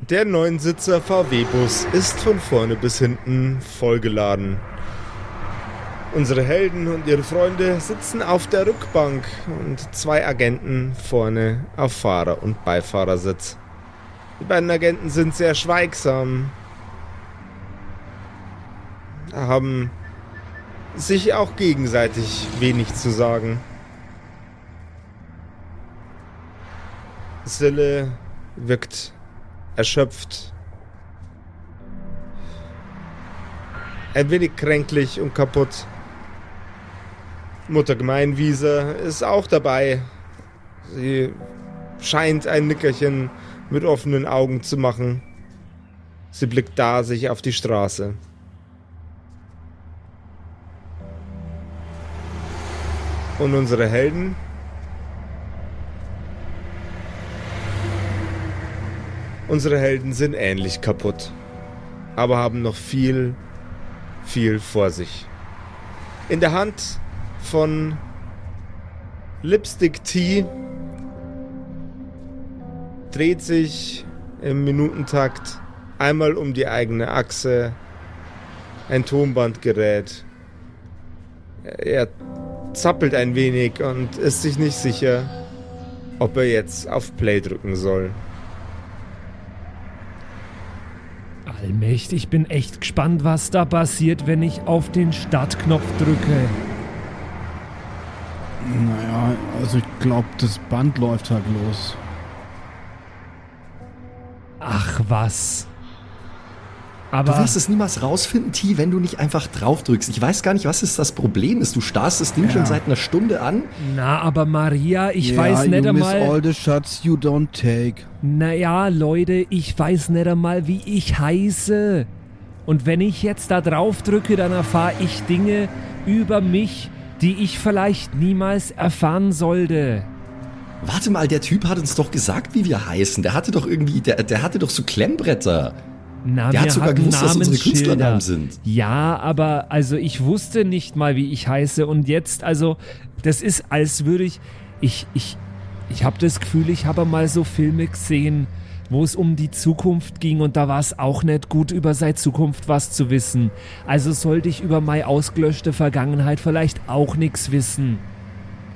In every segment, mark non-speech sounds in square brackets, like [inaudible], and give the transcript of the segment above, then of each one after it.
Der Neunsitzer VW-Bus ist von vorne bis hinten vollgeladen. Unsere Helden und ihre Freunde sitzen auf der Rückbank und zwei Agenten vorne auf Fahrer- und Beifahrersitz. Die beiden Agenten sind sehr schweigsam, haben sich auch gegenseitig wenig zu sagen. Sille wirkt erschöpft. Ein wenig kränklich und kaputt. Mutter Gemeinwiese ist auch dabei. Sie scheint ein Nickerchen mit offenen Augen zu machen. Sie blickt da sich auf die Straße. Und unsere Helden? Unsere Helden sind ähnlich kaputt, aber haben noch viel, viel vor sich. In der Hand von Lipstick Tea dreht sich im Minutentakt einmal um die eigene Achse ein Tonbandgerät. Er zappelt ein wenig und ist sich nicht sicher, ob er jetzt auf Play drücken soll. Allmächtig, ich bin echt gespannt, was da passiert, wenn ich auf den Startknopf drücke. Naja, also ich glaube, das Band läuft halt los. Ach was. Aber Du wirst es niemals rausfinden, T, wenn du nicht einfach drauf drückst. Ich weiß gar nicht, was ist das Problem ist. Du starrst das Ding Ja. schon seit einer Stunde an. na, aber Maria, ich Ja, weiß nicht you miss einmal. all the shots you don't take. Naja, Leute, ich weiß nicht einmal, wie ich heiße. Und wenn ich jetzt da drauf drücke, dann erfahre ich Dinge über mich, die ich vielleicht niemals erfahren sollte. Warte mal, der Typ hat uns doch gesagt, wie wir heißen. Der hatte doch irgendwie, der, der hatte doch so Klemmbretter. Na, Der hat sogar gewusst, dass unsere. Künstlernamen sind. Ja, aber also ich wusste nicht mal, wie ich heiße. Und jetzt, also, das ist, als würde ich. Ich, ich, ich habe das Gefühl, ich habe mal so Filme gesehen, wo es um die Zukunft ging und da war es auch nicht gut, über seine Zukunft was zu wissen. Also sollte ich über meine ausgelöschte Vergangenheit vielleicht auch nichts wissen.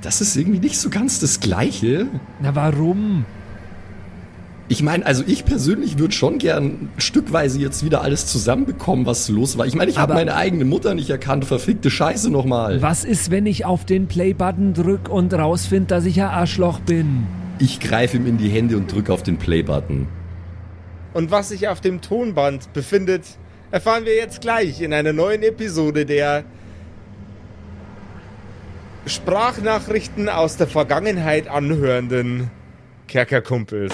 Das ist irgendwie nicht so ganz das Gleiche. Na, warum? Ich meine, also ich persönlich würde schon gern stückweise jetzt wieder alles zusammenbekommen, was los war. Ich meine, ich habe meine eigene Mutter nicht erkannt. Verfickte Scheiße nochmal. Was ist, wenn ich auf den Play-Button drück und rausfind, dass ich ein Arschloch bin? Ich greife ihm in die Hände und drücke auf den Play-Button. Und was sich auf dem Tonband befindet, erfahren wir jetzt gleich in einer neuen Episode der Sprachnachrichten aus der Vergangenheit anhörenden Kerkerkumpels.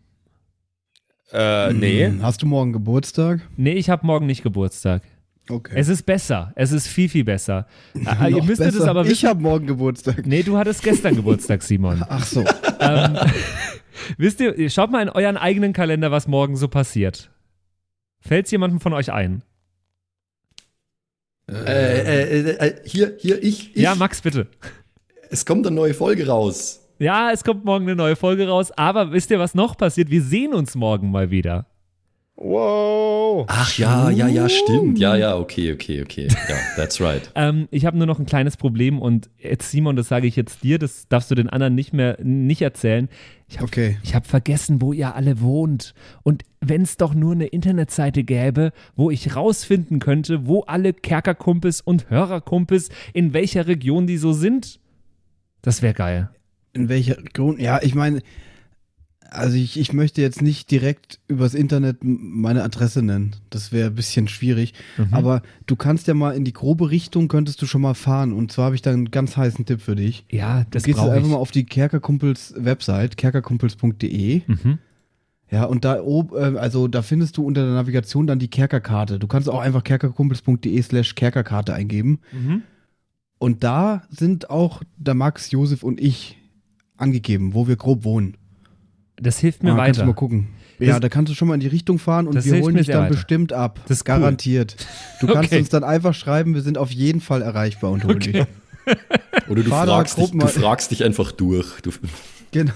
Äh, nee. Hm, Hast du morgen Geburtstag? Nee, ich habe morgen nicht Geburtstag. Okay. Es ist besser. Es ist viel, viel besser. [laughs] Äh, ihr müsstet es besser. aber Ich habe morgen Geburtstag. Nee, du hattest gestern Geburtstag, Simon. [laughs] Ach so. ähm, [laughs] wisst ihr, schaut mal in euren eigenen Kalender, was morgen so passiert. Fällt's jemandem von euch ein? Äh, äh, äh, äh, hier, hier, ich, ich. Ja, Max, bitte. Es kommt eine neue Folge raus. Ja, es kommt morgen eine neue Folge raus, aber wisst ihr, was noch passiert? Wir sehen uns morgen mal wieder. Wow. Ach ja, ja, ja, stimmt. Ja, ja, okay, okay, okay. Ja, that's right. [laughs] Ähm, ich habe nur noch ein kleines Problem und jetzt, Simon, das sage ich jetzt dir, das darfst du den anderen nicht mehr nicht erzählen. Ich habe Okay. ich hab vergessen, wo ihr alle wohnt. Und wenn es doch nur eine Internetseite gäbe, wo ich rausfinden könnte, wo alle Kerkerkumpels und Hörerkumpels, in welcher Region die so sind, das wäre geil. In welcher Grund? Ja, ich meine, also ich, ich möchte jetzt nicht direkt übers Internet meine Adresse nennen. Das wäre ein bisschen schwierig. Mhm. Aber du kannst ja mal in die grobe Richtung, könntest du schon mal fahren. Und zwar habe ich da einen ganz heißen Tipp für dich. Ja, das gehst jetzt brauche einfach ich. mal auf die Kerkerkumpels Website, kerkerkumpels.de. Mhm. Ja, und da oben, äh, also da findest du unter der Navigation dann die Kerkerkarte. Du kannst auch einfach kerkerkumpels.de slash Kerkerkarte eingeben. Mhm. Und da sind auch der Max, Josef und ich angegeben, wo wir grob wohnen. Das hilft mir Ah, Kannst du weiter. mal gucken. Ja, Das- da kannst du schon mal in die Richtung fahren und wir holen dich dann weiter. bestimmt ab. Das ist cool. Garantiert. Du [laughs] kannst Okay. uns dann einfach schreiben, wir sind auf jeden Fall erreichbar und holen dich. Oder du fragst, dich, du fragst dich einfach durch. Du, Genau.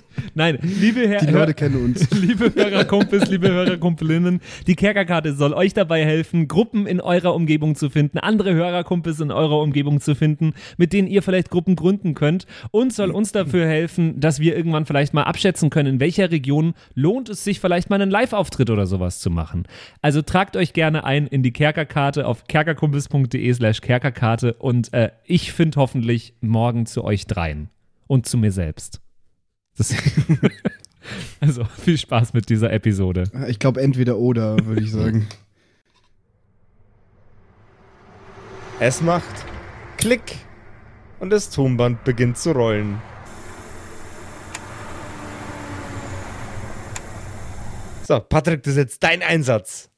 [laughs] Nein, liebe Herr, Die Leute kennen uns. [laughs] liebe Hörerkumpels, liebe Hörerkumpelinnen, die Kerkerkarte soll euch dabei helfen, Gruppen in eurer Umgebung zu finden, andere Hörerkumpels in eurer Umgebung zu finden, mit denen ihr vielleicht Gruppen gründen könnt und soll uns dafür helfen, dass wir irgendwann vielleicht mal abschätzen können, in welcher Region lohnt es sich vielleicht mal einen Live-Auftritt oder sowas zu machen. Also tragt euch gerne ein in die Kerkerkarte auf kerkerkumpels.de slash Kerkerkarte und äh, ich finde hoffentlich morgen zu euch dreien und zu mir selbst. [laughs] Also viel Spaß mit dieser Episode. Ich glaube entweder oder, würde ich sagen. Es macht Klick und das Tonband beginnt zu rollen. So, Patrick, das ist jetzt dein Einsatz.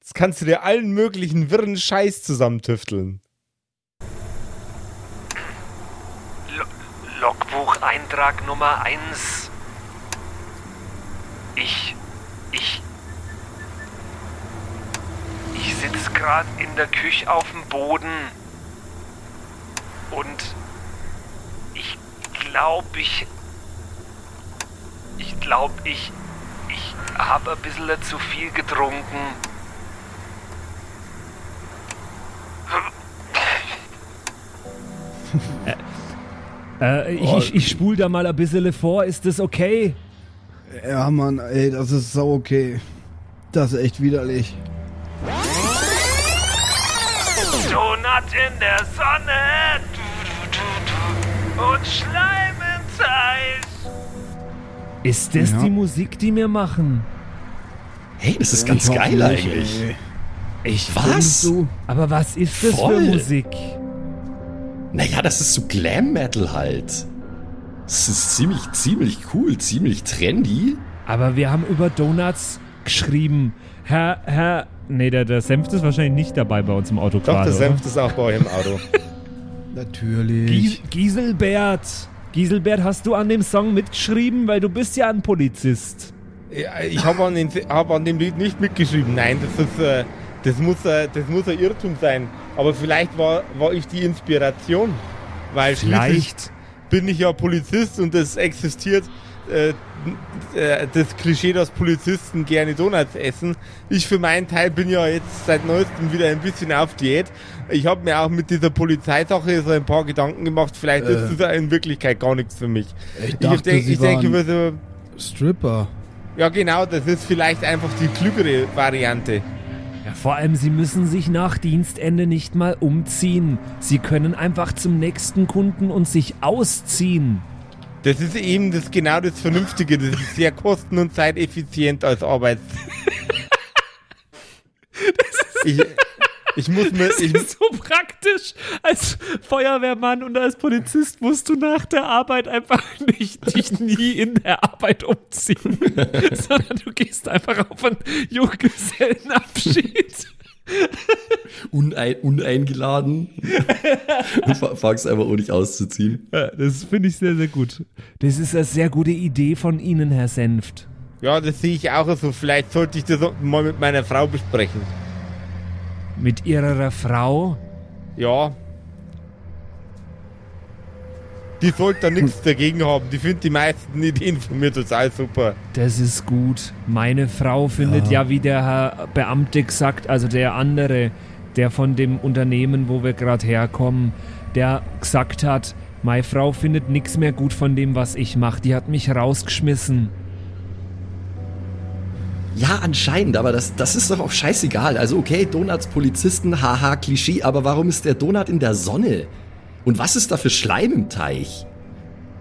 Jetzt kannst du dir allen möglichen wirren Scheiß zusammentüfteln. Logbucheintrag Nummer 1. Ich. Ich. Ich sitze gerade in der Küche auf dem Boden. Und. Ich glaube, ich. Ich glaube, ich. Ich habe ein bisschen zu viel getrunken. [laughs] Äh, ich, ich, ich spul da mal ein bisschen vor, ist das okay? Ja, Mann, ey, das ist so okay. Das ist echt widerlich. Donut in der Sonne. Du, du, du, du. Und Schleim ins Eis. Ist das Ja. die Musik, die wir machen? hey, das ist ganz Ich hoffe geil eigentlich. ey. Ich. Was? Du? Aber was ist das Voll. für Musik? Naja, das ist so Glam Metal halt. Das ist ziemlich, ziemlich cool, ziemlich trendy. Aber wir haben über Donuts geschrieben. Herr, Herr. Nee, der, der Senft ist wahrscheinlich nicht dabei bei uns im Auto Doch, gerade. der oder? Senft ist auch bei euch im Auto. [laughs] Natürlich. Gies Gieselbert. Gieselbert, hast du an dem Song mitgeschrieben? Weil du bist ja ein Polizist. Ja, ich habe an, den- hab an dem Lied nicht mitgeschrieben. Nein, das ist, äh, das muss, äh, das muss ein Irrtum sein. Aber vielleicht war, war ich die Inspiration. Weil Vielleicht. bin ich ja Polizist und es existiert äh, äh, das Klischee, dass Polizisten gerne Donuts essen. Ich für meinen Teil bin ja jetzt seit neuestem wieder ein bisschen auf Diät. Ich habe mir auch mit dieser Polizeisache so ein paar Gedanken gemacht. Vielleicht ist Äh. das in Wirklichkeit gar nichts für mich. Ich Ich, dachte, denk, sie ich denke, so, Stripper. ja genau, das ist vielleicht einfach die klügere Variante. Ja, vor allem, sie müssen sich nach Dienstende nicht mal umziehen. Sie können einfach zum nächsten Kunden und sich ausziehen. Das ist eben das genau das Vernünftige. Das ist sehr kosten- und zeiteffizient als Arbeits. [laughs] ich, ich muss mir. Das Ich, ist so praktisch. Als Feuerwehrmann und als Polizist musst du nach der Arbeit einfach [laughs] nicht, dich nie in der Arbeit umziehen, [laughs] sondern du gehst einfach auf einen Junggesellenabschied. Unein, uneingeladen. und fa- fangst einfach auch nicht auszuziehen. Ja, das finde ich sehr, sehr gut. Das ist eine sehr gute Idee von Ihnen, Herr Senft. ja, das sehe ich auch so. Vielleicht sollte ich das mal mit meiner Frau besprechen. Mit Ihrer Frau? Ja. Die sollte da nichts dagegen haben. Die findet die meisten Ideen von mir total super. Das ist gut. Meine Frau findet ja, wie der Herr Beamte gesagt, also der andere, der von dem Unternehmen, wo wir gerade herkommen, der gesagt hat, meine Frau findet nichts mehr gut von dem, was ich mache. Die hat mich rausgeschmissen. Ja, anscheinend, aber das, das ist doch auch scheißegal. Also okay, Donuts, Polizisten, haha, Klischee, aber warum ist der Donut in der Sonne? Und was ist da für Schleim im Teich?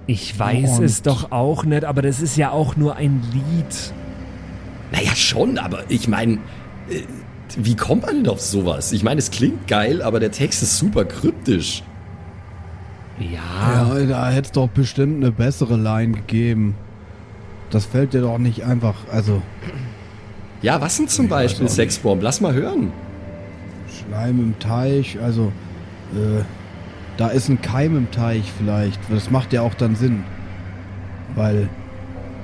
Ich weiß Und- es doch auch nicht, aber das ist ja auch nur ein Lied. Naja, schon, aber ich meine, äh, wie kommt man denn auf sowas? Ich meine, es klingt geil, aber der Text ist super kryptisch. Ja, Ja, da hätte es doch bestimmt eine bessere Line gegeben. das fällt dir doch nicht einfach, also Ja, was denn zum Beispiel, Sexbomb? Lass mal hören. Schleim im Teich, also äh, da ist ein Keim im Teich vielleicht. Das macht ja auch dann Sinn. Weil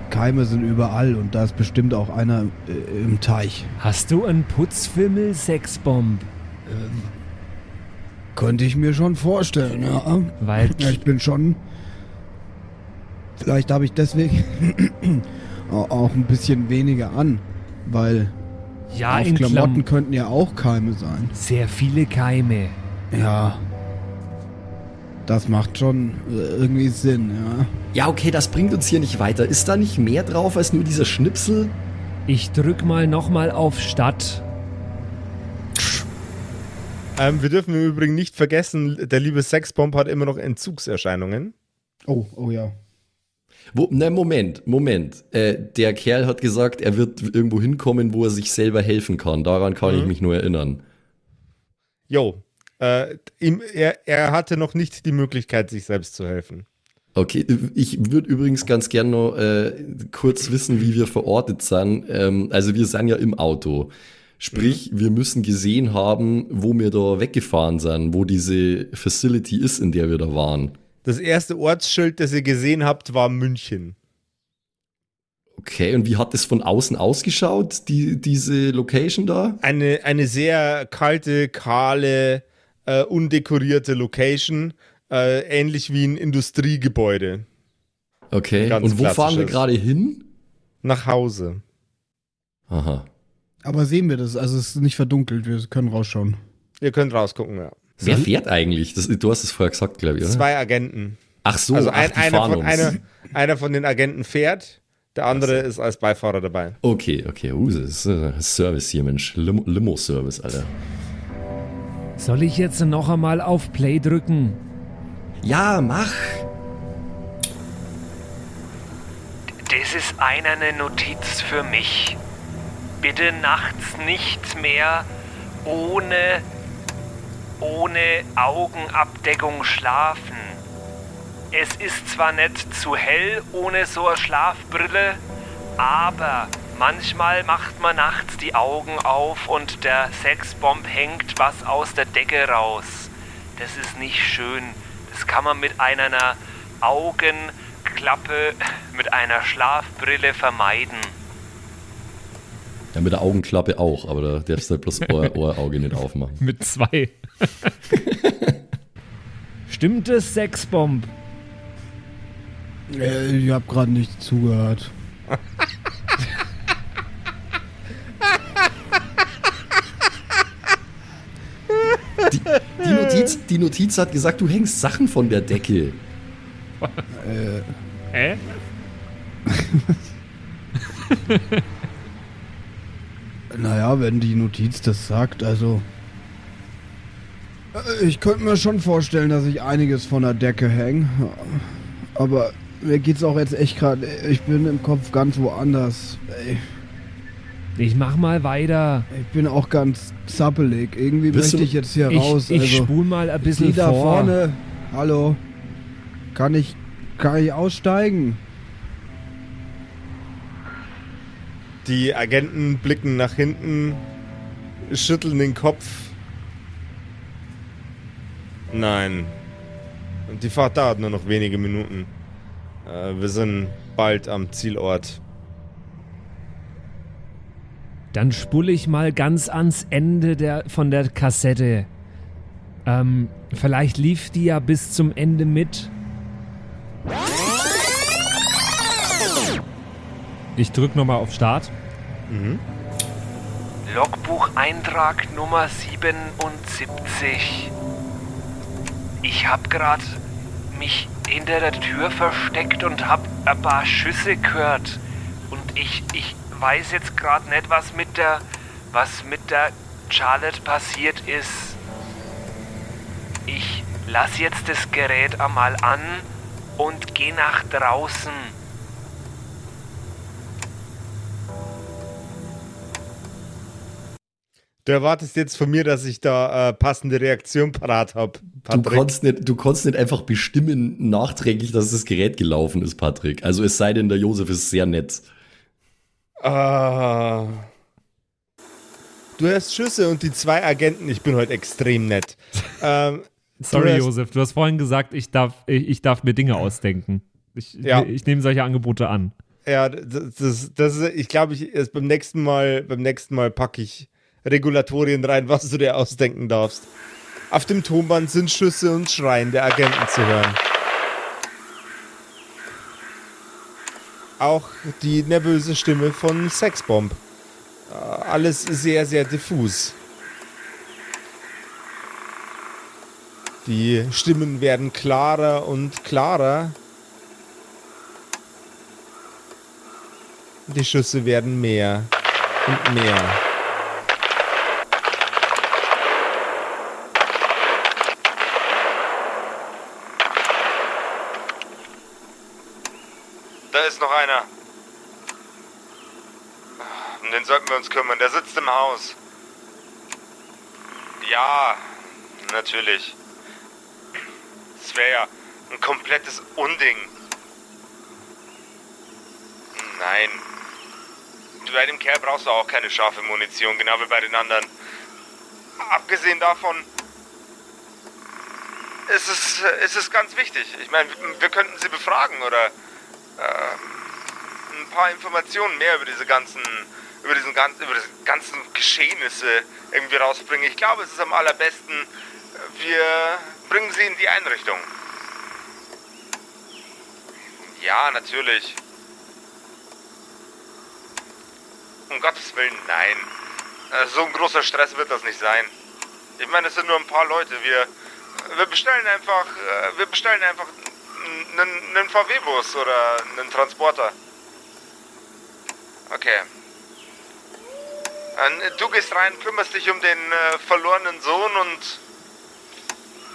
Keime sind überall und da ist bestimmt auch einer äh, im Teich. Hast du einen Putzfimmel, Sexbomb? Könnte ich mir schon vorstellen, ja. Weil Ja, ich bin schon. Vielleicht habe ich deswegen au- [clears throat] auch ein bisschen weniger an, weil ja, auf in Klamotten Klamotten könnten ja auch Keime sein. sehr viele Keime. Ja. Das macht schon äh, irgendwie Sinn, ja. Ja, okay, das bringt uns hier nicht weiter. Ist da nicht mehr drauf als nur dieser Schnipsel? Ich drück mal nochmal auf Stadt. Ähm, wir dürfen im Übrigen nicht vergessen, der liebe Sexbomb hat immer noch Entzugserscheinungen. Oh, oh ja. Wo, ne, Moment, Moment. Äh, der Kerl hat gesagt, er wird irgendwo hinkommen, wo er sich selber helfen kann. Daran kann ich mich nur erinnern. Jo, äh, ihm, er, er hatte noch nicht die Möglichkeit, sich selbst zu helfen. Okay, ich würde übrigens ganz gern noch äh, kurz wissen, wie wir verortet sind. Ähm, also wir sind ja im Auto. Sprich, wir müssen gesehen haben, wo wir da weggefahren sind, wo diese Facility ist, in der wir da waren. Das erste Ortsschild, das ihr gesehen habt, war München. Okay, und wie hat das von außen ausgeschaut, die, diese Location da? Eine, eine sehr kalte, kahle, äh, undekorierte Location, äh, ähnlich wie ein Industriegebäude. Okay, Ganz und wo fahren wir gerade hin? Nach Hause. Aha. Aber sehen wir das? Also es ist nicht verdunkelt, wir können rausschauen. Ihr könnt rausgucken, ja. Wer fährt eigentlich? Das, du hast es vorher gesagt, glaube ich, oder? Zwei Agenten. Ach so, also ach, ein, die einer, von, uns. einer, einer von den Agenten fährt, der andere ist als Beifahrer dabei. Okay, okay, uh, das ist äh, Service hier, Mensch. Lim Limo-Service, Alter. Soll ich jetzt noch einmal auf Play drücken? Ja, mach. Das ist eine Notiz für mich. Bitte nachts nicht mehr ohne, ohne Augenabdeckung schlafen. Es ist zwar nicht zu hell ohne so eine Schlafbrille, aber manchmal macht man nachts die Augen auf und der Sexbomb hängt was aus der Decke raus. Das ist nicht schön. Das kann man mit einer Augenklappe, [laughs] mit einer Schlafbrille vermeiden. Ja, mit der Augenklappe auch, aber da darfst du halt bloß Ohr, [laughs] Ohrauge nicht aufmachen. Mit zwei. [laughs] Stimmt es, Sexbomb? Äh, ich habe gerade nicht zugehört. Die, die, Notiz, die Notiz hat gesagt, du hängst Sachen von der Decke. Hä? [laughs] Naja, wenn die Notiz das sagt, also. Äh, Ich könnte mir schon vorstellen, dass ich einiges von der Decke hänge. Aber mir geht's auch jetzt echt gerade. Ich bin im Kopf ganz woanders. Ey, Ich mach mal weiter. Ich bin auch ganz zappelig. Irgendwie Bist möchte ich jetzt hier Ich, raus. ich also, spul mal ein die bisschen da vor. vorne. Hallo. Kann ich. Kann ich aussteigen? Die Agenten blicken nach hinten, schütteln den Kopf. Nein. Und die Fahrt dauert nur noch wenige Minuten. Äh, wir sind bald am Zielort. Dann spule ich mal ganz ans Ende der, von der Kassette. Ähm, vielleicht lief die ja bis zum Ende mit. Ich drück nochmal auf Start. Logbucheintrag Nummer 77. Ich hab grad mich hinter der Tür versteckt und hab ein paar Schüsse gehört. Und ich, ich weiß jetzt grad nicht, was mit der, was mit der Charlotte passiert ist. Ich lass jetzt das Gerät einmal an und geh nach draußen. Du erwartest jetzt von mir, dass ich da äh, passende Reaktion parat habe. Du nicht, du kannst nicht einfach bestimmen nachträglich, dass das Gerät gelaufen ist, Patrick. Also es sei denn, der Josef ist sehr nett. Ah. Du hörst Schüsse und die zwei Agenten, ich bin heute extrem nett. [laughs] ähm, Sorry, hast- Josef, du hast vorhin gesagt, ich darf, ich, ich darf mir Dinge ausdenken. Ich, Ja. ich nehme solche Angebote an. Ja, das, das, das ist, ich glaube, ich beim nächsten Mal, beim nächsten Mal packe ich Regulatorien rein, was du dir ausdenken darfst. Auf dem Tonband sind Schüsse und Schreien der Agenten zu hören. Auch die nervöse Stimme von Sexbomb. Äh, Alles sehr, sehr diffus. Die Stimmen werden klarer und klarer. Die Schüsse werden mehr und mehr. Da ist noch einer. Um den sollten wir uns kümmern. Der sitzt im Haus. Ja, natürlich. Das wäre ja ein komplettes Unding. Nein. Bei dem Kerl brauchst du auch keine scharfe Munition, genau wie bei den anderen. Abgesehen davon ist es, ist es ganz wichtig. Ich meine, wir- könnten sie befragen oder ähm, ein paar Informationen mehr über diese ganzen, über diesen ganzen, über diese ganzen Geschehnisse irgendwie rausbringen. Ich glaube, es ist am allerbesten, wir bringen sie in die Einrichtung. Ja, natürlich. Um Gottes Willen, nein. Äh, So ein großer Stress wird das nicht sein. Ich meine, es sind nur ein paar Leute. Wir, wir bestellen einfach, äh, wir bestellen einfach einen, einen VW-Bus oder einen Transporter. Okay. Äh, Du gehst rein, kümmerst dich um den äh, verlorenen Sohn und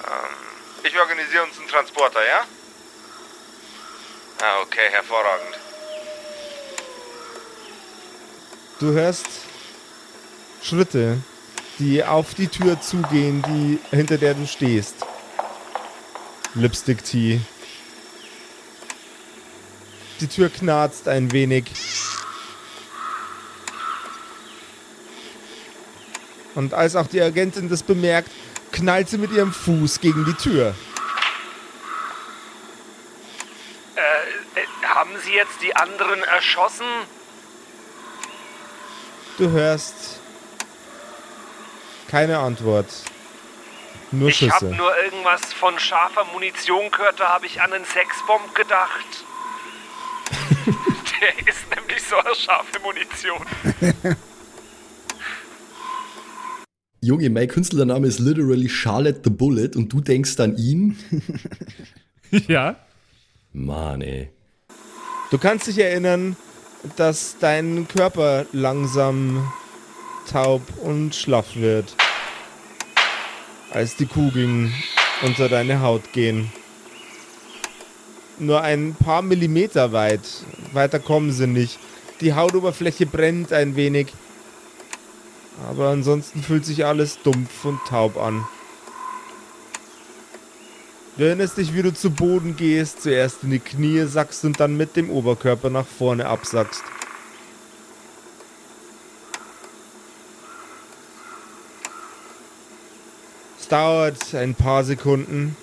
ähm, ich organisiere uns einen Transporter, ja? Ah, okay, hervorragend. Du hörst Schritte, die auf die Tür zugehen, die hinter der du stehst. Lipstick Tea. Die Tür knarzt ein wenig. Und als auch die Agentin das bemerkt, knallt sie mit ihrem Fuß gegen die Tür. Äh, äh, haben Sie jetzt die anderen erschossen? Du hörst keine Antwort. Nur Ich habe Schüsse. nur irgendwas von scharfer Munition gehört, da habe ich an einen Sexbomb gedacht. [laughs] [laughs] Der ist nämlich so eine scharfe Munition. [laughs] Junge, mein Künstlername ist literally Charlotte the Bullet und du denkst an ihn? [laughs] ja. Mann, ey. Du kannst dich erinnern, dass dein Körper langsam taub und schlaff wird, als die Kugeln unter deine Haut gehen. Nur ein paar Millimeter weit, weiter kommen sie nicht. Die Hautoberfläche brennt ein wenig, aber ansonsten fühlt sich alles dumpf und taub an. Du erinnerst dich, wie du zu Boden gehst, zuerst in die Knie sackst und dann mit dem Oberkörper nach vorne absackst. Es dauert ein paar Sekunden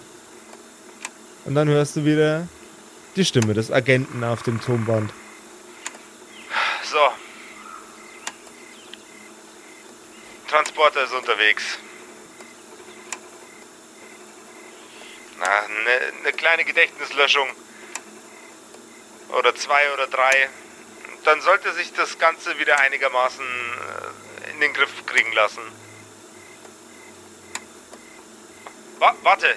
und dann hörst du wieder die Stimme des Agenten auf dem Tonband. So. Transporter ist unterwegs. Eine ne kleine Gedächtnislöschung. Oder zwei oder drei. Dann sollte sich das Ganze wieder einigermaßen äh, in den Griff kriegen lassen. Wa warte!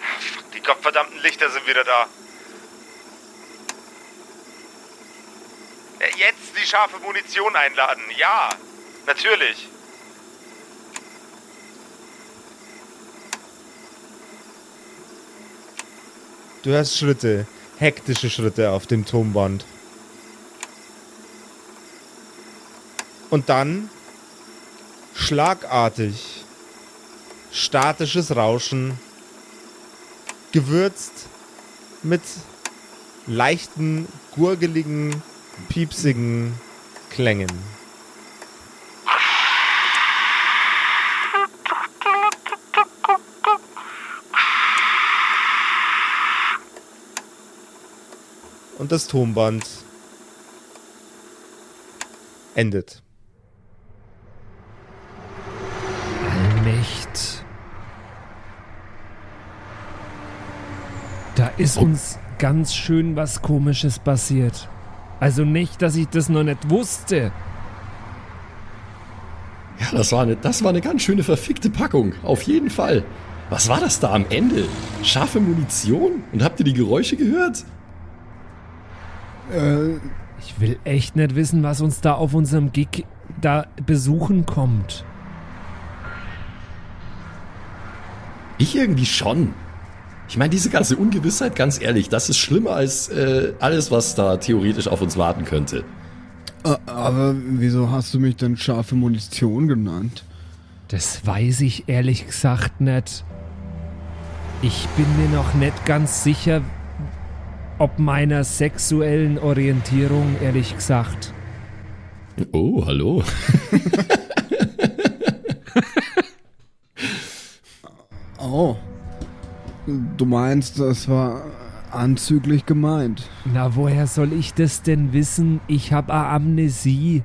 Ah, die gottverdammten Lichter sind wieder da. Äh, Jetzt die scharfe Munition einladen. Ja, natürlich. Du hörst Schritte, hektische Schritte auf dem Tonband. Und dann schlagartig, statisches Rauschen, gewürzt mit leichten, gurgeligen, piepsigen Klängen. Und das Tonband endet. Allmächt. Da ist uns ganz schön was Komisches passiert. Also nicht, dass ich das noch nicht wusste. Ja, das war, eine, das war eine ganz schöne verfickte Packung. Auf jeden Fall. Was war das da am Ende? Scharfe Munition? Und habt ihr die Geräusche gehört? Äh, Ich will echt nicht wissen, was uns da auf unserem Gig da besuchen kommt. Ich irgendwie schon. Ich meine, diese ganze Ungewissheit, ganz ehrlich, das ist schlimmer als äh, alles, was da theoretisch auf uns warten könnte. aber wieso hast du mich denn scharfe Munition genannt? Das weiß ich ehrlich gesagt nicht. Ich bin mir noch nicht ganz sicher, ob meiner sexuellen Orientierung, ehrlich gesagt. Oh, hallo. [laughs] Oh. Du meinst, das war anzüglich gemeint. Na, woher soll ich das denn wissen? Ich habe Amnesie.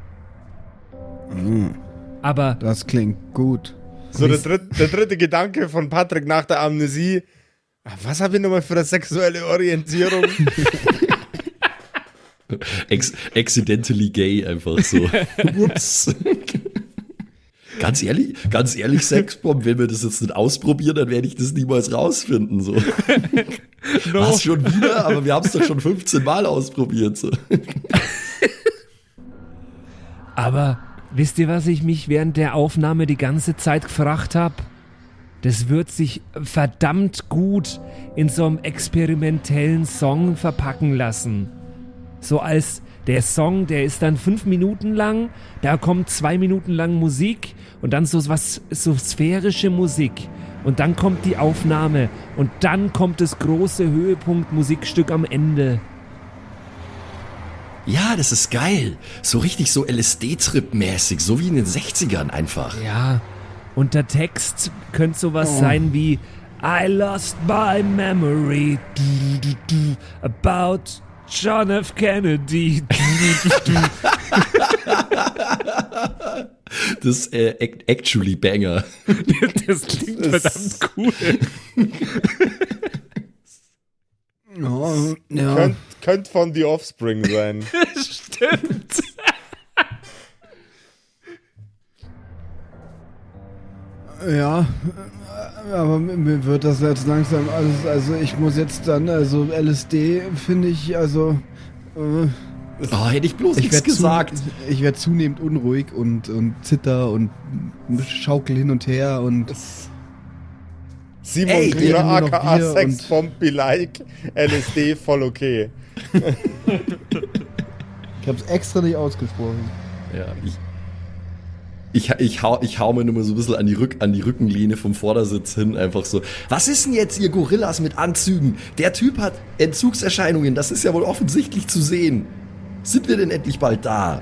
Aber Das klingt gut. So der, dritt, der dritte Gedanke von Patrick nach der Amnesie. Was habe ich nochmal für eine sexuelle Orientierung? [laughs] Ex accidentally gay einfach so. [laughs] Ups. Ganz ehrlich, ganz ehrlich, Sexbomb, wenn wir das jetzt nicht ausprobieren, dann werde ich das niemals rausfinden. So. [laughs] Was schon wieder? Aber wir haben es doch schon 15 Mal ausprobiert. So. Aber wisst ihr, was ich mich während der Aufnahme die ganze Zeit gefragt habe? Das wird sich verdammt gut in so einem experimentellen Song verpacken lassen. So als der Song, der ist dann fünf Minuten lang, da kommt zwei Minuten lang Musik und dann so was, so sphärische Musik. Und dann kommt die Aufnahme und dann kommt das große Höhepunkt Musikstück am Ende. Ja, das ist geil. So richtig so LSD-Trip-mäßig, so wie in den 60ern einfach. Ja, und der Text könnte sowas sein wie I lost my memory about John F. Kennedy. [laughs] Das äh, act- actually Banger. [laughs] Das klingt verdammt cool. [laughs] Ja, ja. Könnt, könnt von The Offspring sein. Stimmt. Ja, aber mir wird das jetzt langsam alles, also ich muss jetzt dann, also LSD finde ich, also äh, Oh, hätte ich bloß ich nichts gesagt. ich werde zunehmend unruhig und, und zitter und schaukel hin und her und Simon Ey, Krieger, aka Sexbomb be like, LSD voll okay. [laughs] ich habe es extra nicht ausgesprochen. Ja, ich, ich, ich, hau, ich hau mir nur mal so ein bisschen an die, Rück, an die Rückenlehne vom Vordersitz hin, einfach so. Was ist denn jetzt, ihr Gorillas mit Anzügen? Der Typ hat Entzugserscheinungen, das ist ja wohl offensichtlich zu sehen. Sind wir denn endlich bald da?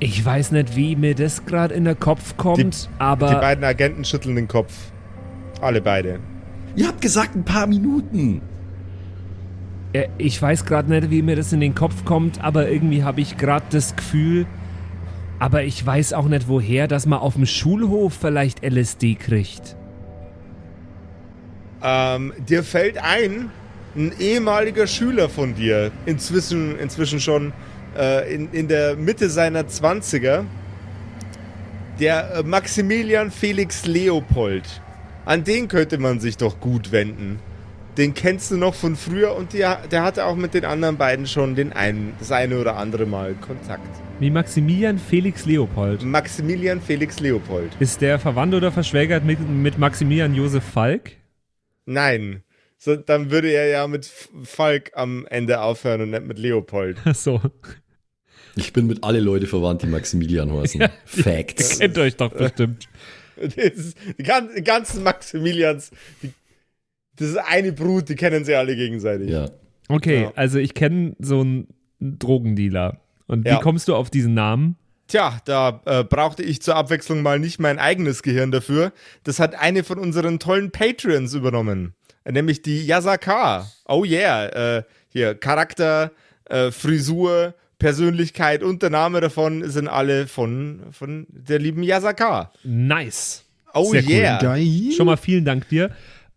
Ich weiß nicht, wie mir das gerade in den Kopf kommt, Die aber beiden Agenten schütteln den Kopf. Alle beide. Ihr habt gesagt, ein paar Minuten. ich weiß gerade nicht, wie mir das in den Kopf kommt, aber irgendwie habe ich gerade das Gefühl, aber ich weiß auch nicht woher, dass man auf dem Schulhof vielleicht LSD kriegt. Ähm, dir fällt ein, ein ehemaliger Schüler von dir, inzwischen, inzwischen schon äh, in, in der Mitte seiner 20er, der äh, Maximilian Felix Leopold. An den könnte man sich doch gut wenden. Den kennst du noch von früher und der, der hatte auch mit den anderen beiden schon den einen, das eine oder andere Mal Kontakt. Wie Maximilian Felix Leopold. Maximilian Felix Leopold. Ist der verwandt oder verschwägert mit, mit Maximilian Josef Falk? Nein. So, dann würde er ja mit Falk am Ende aufhören und nicht mit Leopold. [laughs] Ach so. Ich bin mit alle Leute verwandt, die Maximilian heißen. [laughs] Facts. [laughs] Kennt euch doch bestimmt. Das ist, die ganzen, die ganzen Maximilians, die, das ist eine Brut, die kennen sie alle gegenseitig. Ja. Okay, Ja. also ich kenne so einen Drogendealer. Und wie Ja. kommst du auf diesen Namen? Tja, da äh, brauchte ich zur Abwechslung mal nicht mein eigenes Gehirn dafür. Das hat eine von unseren tollen Patreons übernommen. Äh, Nämlich die Yasaka. Oh yeah. Äh, hier, Charakter, äh, Frisur, Persönlichkeit und der Name davon sind alle von, von der lieben Yasaka. Nice. Oh Sehr cool. yeah. Geil. Schon mal vielen Dank dir.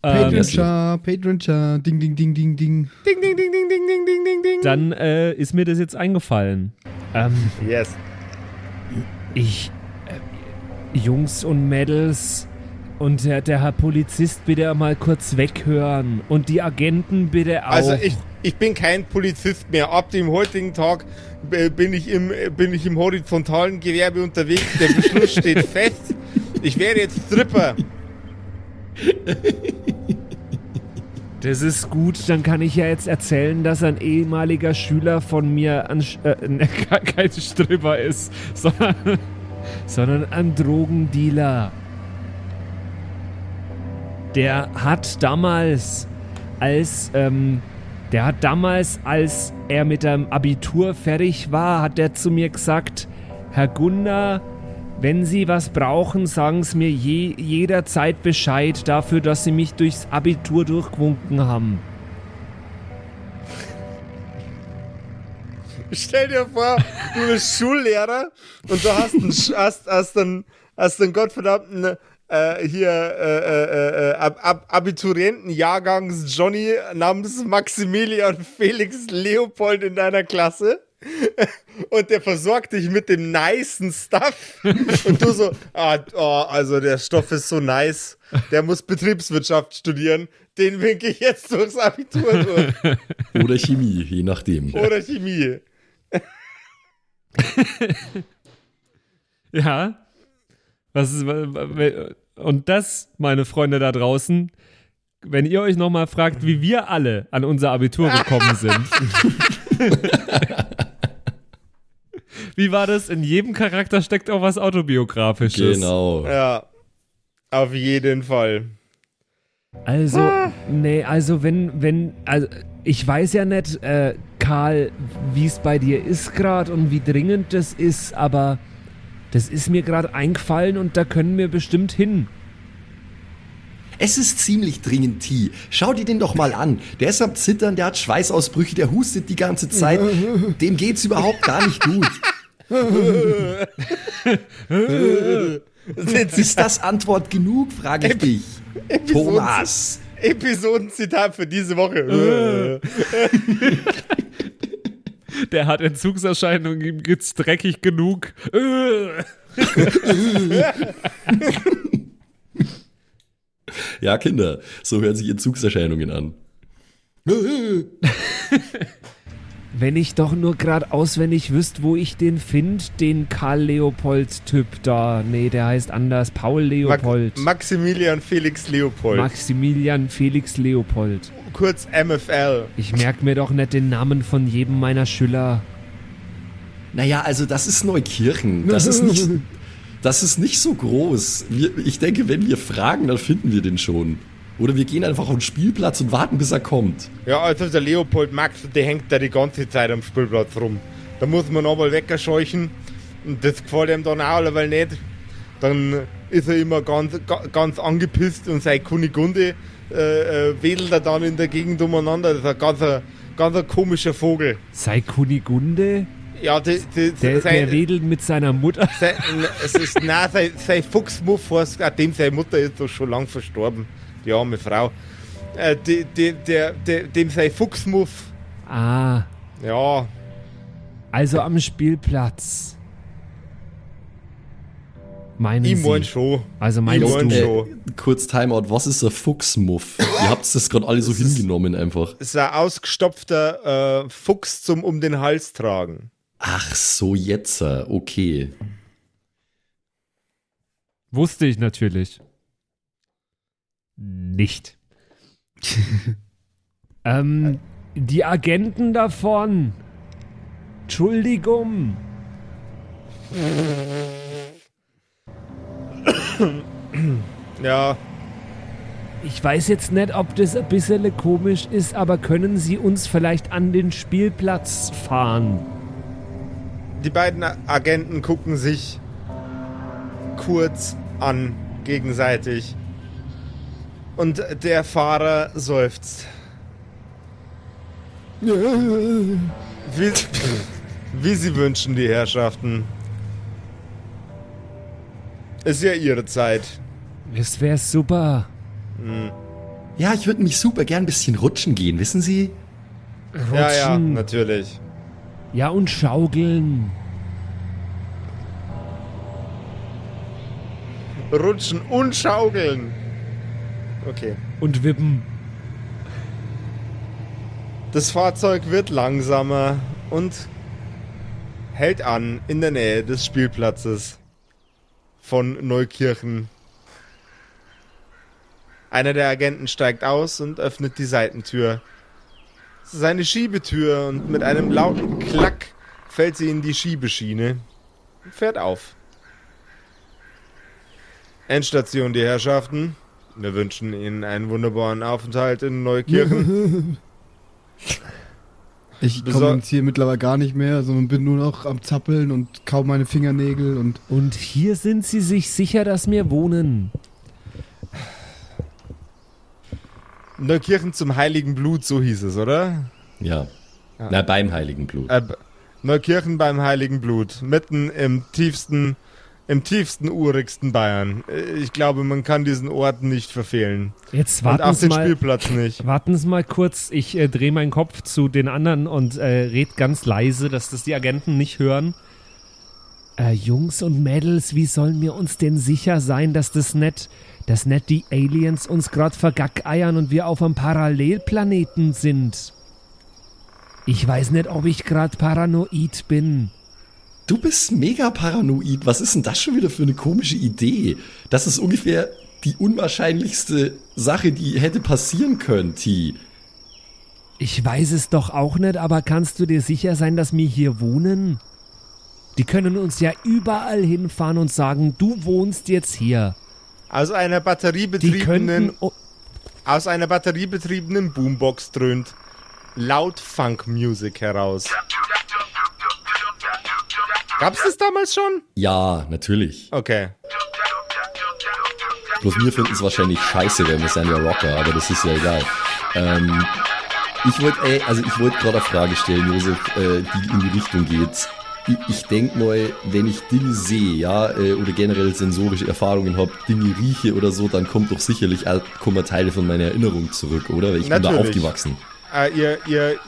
Ähm, Patreon Char, Patreon Char, ding, ding, ding, ding, ding. Ding, ding, ding, ding, ding, ding, ding, ding, ding. dann äh, ist mir das jetzt eingefallen. Ähm, Yes. Ich. Äh, Jungs und Mädels. Und der, der Herr Polizist bitte mal kurz weghören. Und die Agenten bitte auch. Also ich, ich bin kein Polizist mehr. Ab dem heutigen Tag äh, bin ich im, äh, bin ich im horizontalen Gewerbe unterwegs. Der Beschluss steht fest. Ich werde jetzt Stripper. Das ist gut, dann kann ich ja jetzt erzählen, dass ein ehemaliger Schüler von mir Sch- äh, [laughs] kein Stripper ist, sondern, [laughs] sondern ein Drogendealer. Der hat damals, als, ähm, der hat damals, als er mit dem Abitur fertig war, hat er zu mir gesagt, Herr Gunda, wenn Sie was brauchen, sagen Sie mir je, jederzeit Bescheid dafür, dass Sie mich durchs Abitur durchgewunken haben. Stell dir vor, du bist Schullehrer und du hast einen, hast, hast einen, hast einen gottverdammten äh, hier äh, äh, äh, Ab Ab Abiturientenjahrgangs Johnny namens Maximilian Felix Leopold in deiner Klasse. Und der versorgt dich mit dem nicen Stuff. Und du so, ah, oh, also der Stoff ist so nice. Der muss Betriebswirtschaft studieren. Den winke ich jetzt durchs Abitur durch. Oder Chemie, je nachdem. Oder Chemie. [laughs] Ja. Was ist, und das, meine Freunde da draußen, wenn ihr euch nochmal fragt, wie wir alle an unser Abitur gekommen sind. [laughs] wie war das? In jedem Charakter steckt auch was Autobiografisches. Genau. Ja, auf jeden Fall. Also, nee, also wenn, wenn, also ich weiß ja nicht, äh, Karl, wie es bei dir ist gerade und wie dringend das ist, aber das ist mir gerade eingefallen und da können wir bestimmt hin. Es ist ziemlich dringend, T. Schau dir den doch mal an. Der ist am Zittern, der hat Schweißausbrüche, der hustet die ganze Zeit. [laughs] Dem geht's überhaupt gar nicht gut. Ist das Antwort genug, frage ich dich. Thomas. Episodenzitat für diese Woche. [laughs] Der hat Entzugserscheinungen, ihm geht's dreckig genug. Äh. [laughs] Ja, Kinder, so hören sich Entzugserscheinungen an. [laughs] Wenn ich doch nur gerade auswendig wüsste, wo ich den finde, den Karl Leopold-Typ da. Nee, der heißt anders. Paul Leopold. Maximilian Felix Leopold. Maximilian Felix Leopold. kurz MFL. Ich merke mir doch nicht den Namen von jedem meiner Schüler. Naja, also das ist Neukirchen. Das ist nicht, [laughs] das ist nicht so groß. Wir, ich denke, wenn wir fragen, dann finden wir den schon. Oder wir gehen einfach auf den Spielplatz und warten, bis er kommt. Ja, also der Leopold Max, der hängt da die ganze Zeit am Spielplatz rum. Da muss man nochmal wegscheuchen. Und das gefällt ihm dann auch alleweil nicht. Dann ist er immer ganz, ga- ganz angepisst und seine Kunigunde äh, äh, wedelt er dann in der Gegend umeinander. Das ist ein ganz, ganz ein komischer Vogel. Sei Kunigunde? Ja, die, die, Der, sein, der wedelt mit seiner Mutter. sein, [laughs] es ist, nein, sein, sein Fuchsmuff, heißt, dem seine Mutter ist doch schon lang verstorben. Die arme Frau. Äh, die, die, der, der, dem sein Fuchsmuff, Ah, ja, also am Spielplatz. Meinen ich mein schon. Also meinst Ich mein du? schon. Äh, kurz Timeout, was ist ein Fuchsmuff? Ihr habt das gerade alle so Das ist- hingenommen einfach. Es ist ein ausgestopfter äh, Fuchs zum um den Hals tragen. Ach so, jetzt, äh, okay. Wusste ich natürlich. Nicht. [laughs] Ähm, die Agenten davon. Entschuldigung. Ja, Ich weiß jetzt nicht, ob das ein bisschen komisch ist, aber können Sie uns vielleicht an den Spielplatz fahren? die beiden Agenten gucken sich kurz an, gegenseitig. Und der Fahrer seufzt. Wie, wie sie wünschen, die Herrschaften. Ist ja ihre Zeit. Das wäre super. Ja, ich würde mich super gern ein bisschen rutschen gehen, wissen Sie? Ja, ja, Rutschen. natürlich. Ja, und schaukeln. Rutschen und schaukeln. Okay. Und wippen. Das Fahrzeug wird langsamer und hält an in der Nähe des Spielplatzes von Neukirchen. Einer der Agenten steigt aus und öffnet die Seitentür. Seine Schiebetür und mit einem lauten Klack fällt sie in die Schiebeschiene und fährt auf. Endstation, die Herrschaften. Wir wünschen Ihnen einen wunderbaren Aufenthalt in Neukirchen. [laughs] Ich Besor- kommuniziere mittlerweile gar nicht mehr, sondern bin nur noch am Zappeln und kaum meine Fingernägel und Und hier sind Sie sich sicher, dass wir wohnen. Neukirchen zum Heiligen Blut, so hieß es, oder? Ja. Na, beim Heiligen Blut. Äh, Neukirchen beim Heiligen Blut, mitten im tiefsten, im tiefsten, urigsten Bayern. Äh, Ich glaube, man kann diesen Ort nicht verfehlen. Jetzt Und auch warten Sie den mal. Spielplatz nicht. Warten Sie mal kurz, ich äh, drehe meinen Kopf zu den anderen und äh, red ganz leise, dass das die Agenten nicht hören. Äh, Jungs und Mädels, wie sollen wir uns denn sicher sein, dass das nicht, dass nicht die Aliens uns grad vergackeiern und wir auf einem Parallelplaneten sind? Ich weiß nicht, ob ich grad paranoid bin. Du bist mega paranoid. Was ist denn das schon wieder für eine komische Idee? Das ist ungefähr die unwahrscheinlichste Sache, die hätte passieren können, T. Ich weiß es doch auch nicht, aber kannst du dir sicher sein, dass wir hier wohnen? Die können uns ja überall hinfahren und sagen, du wohnst jetzt hier. Aus einer batteriebetriebenen, aus einer batteriebetriebenen Boombox dröhnt laut Funk-Music heraus. Gab's das damals schon? Ja, natürlich. Okay. Bloß wir finden es wahrscheinlich scheiße, weil wir sind ja Rocker, aber das ist ja egal. Ähm, ich wollte, ey, also ich wollte gerade eine Frage stellen, Josef, äh, die in die Richtung geht. Ich, ich denk mal, wenn ich Dinge sehe, ja, äh, oder generell sensorische Erfahrungen habe, Dinge rieche oder so, dann kommt doch sicherlich auch, kommen Teile von meiner Erinnerung zurück, oder? Weil ich bin da Natürlich. aufgewachsen. Äh, ihr, ihr,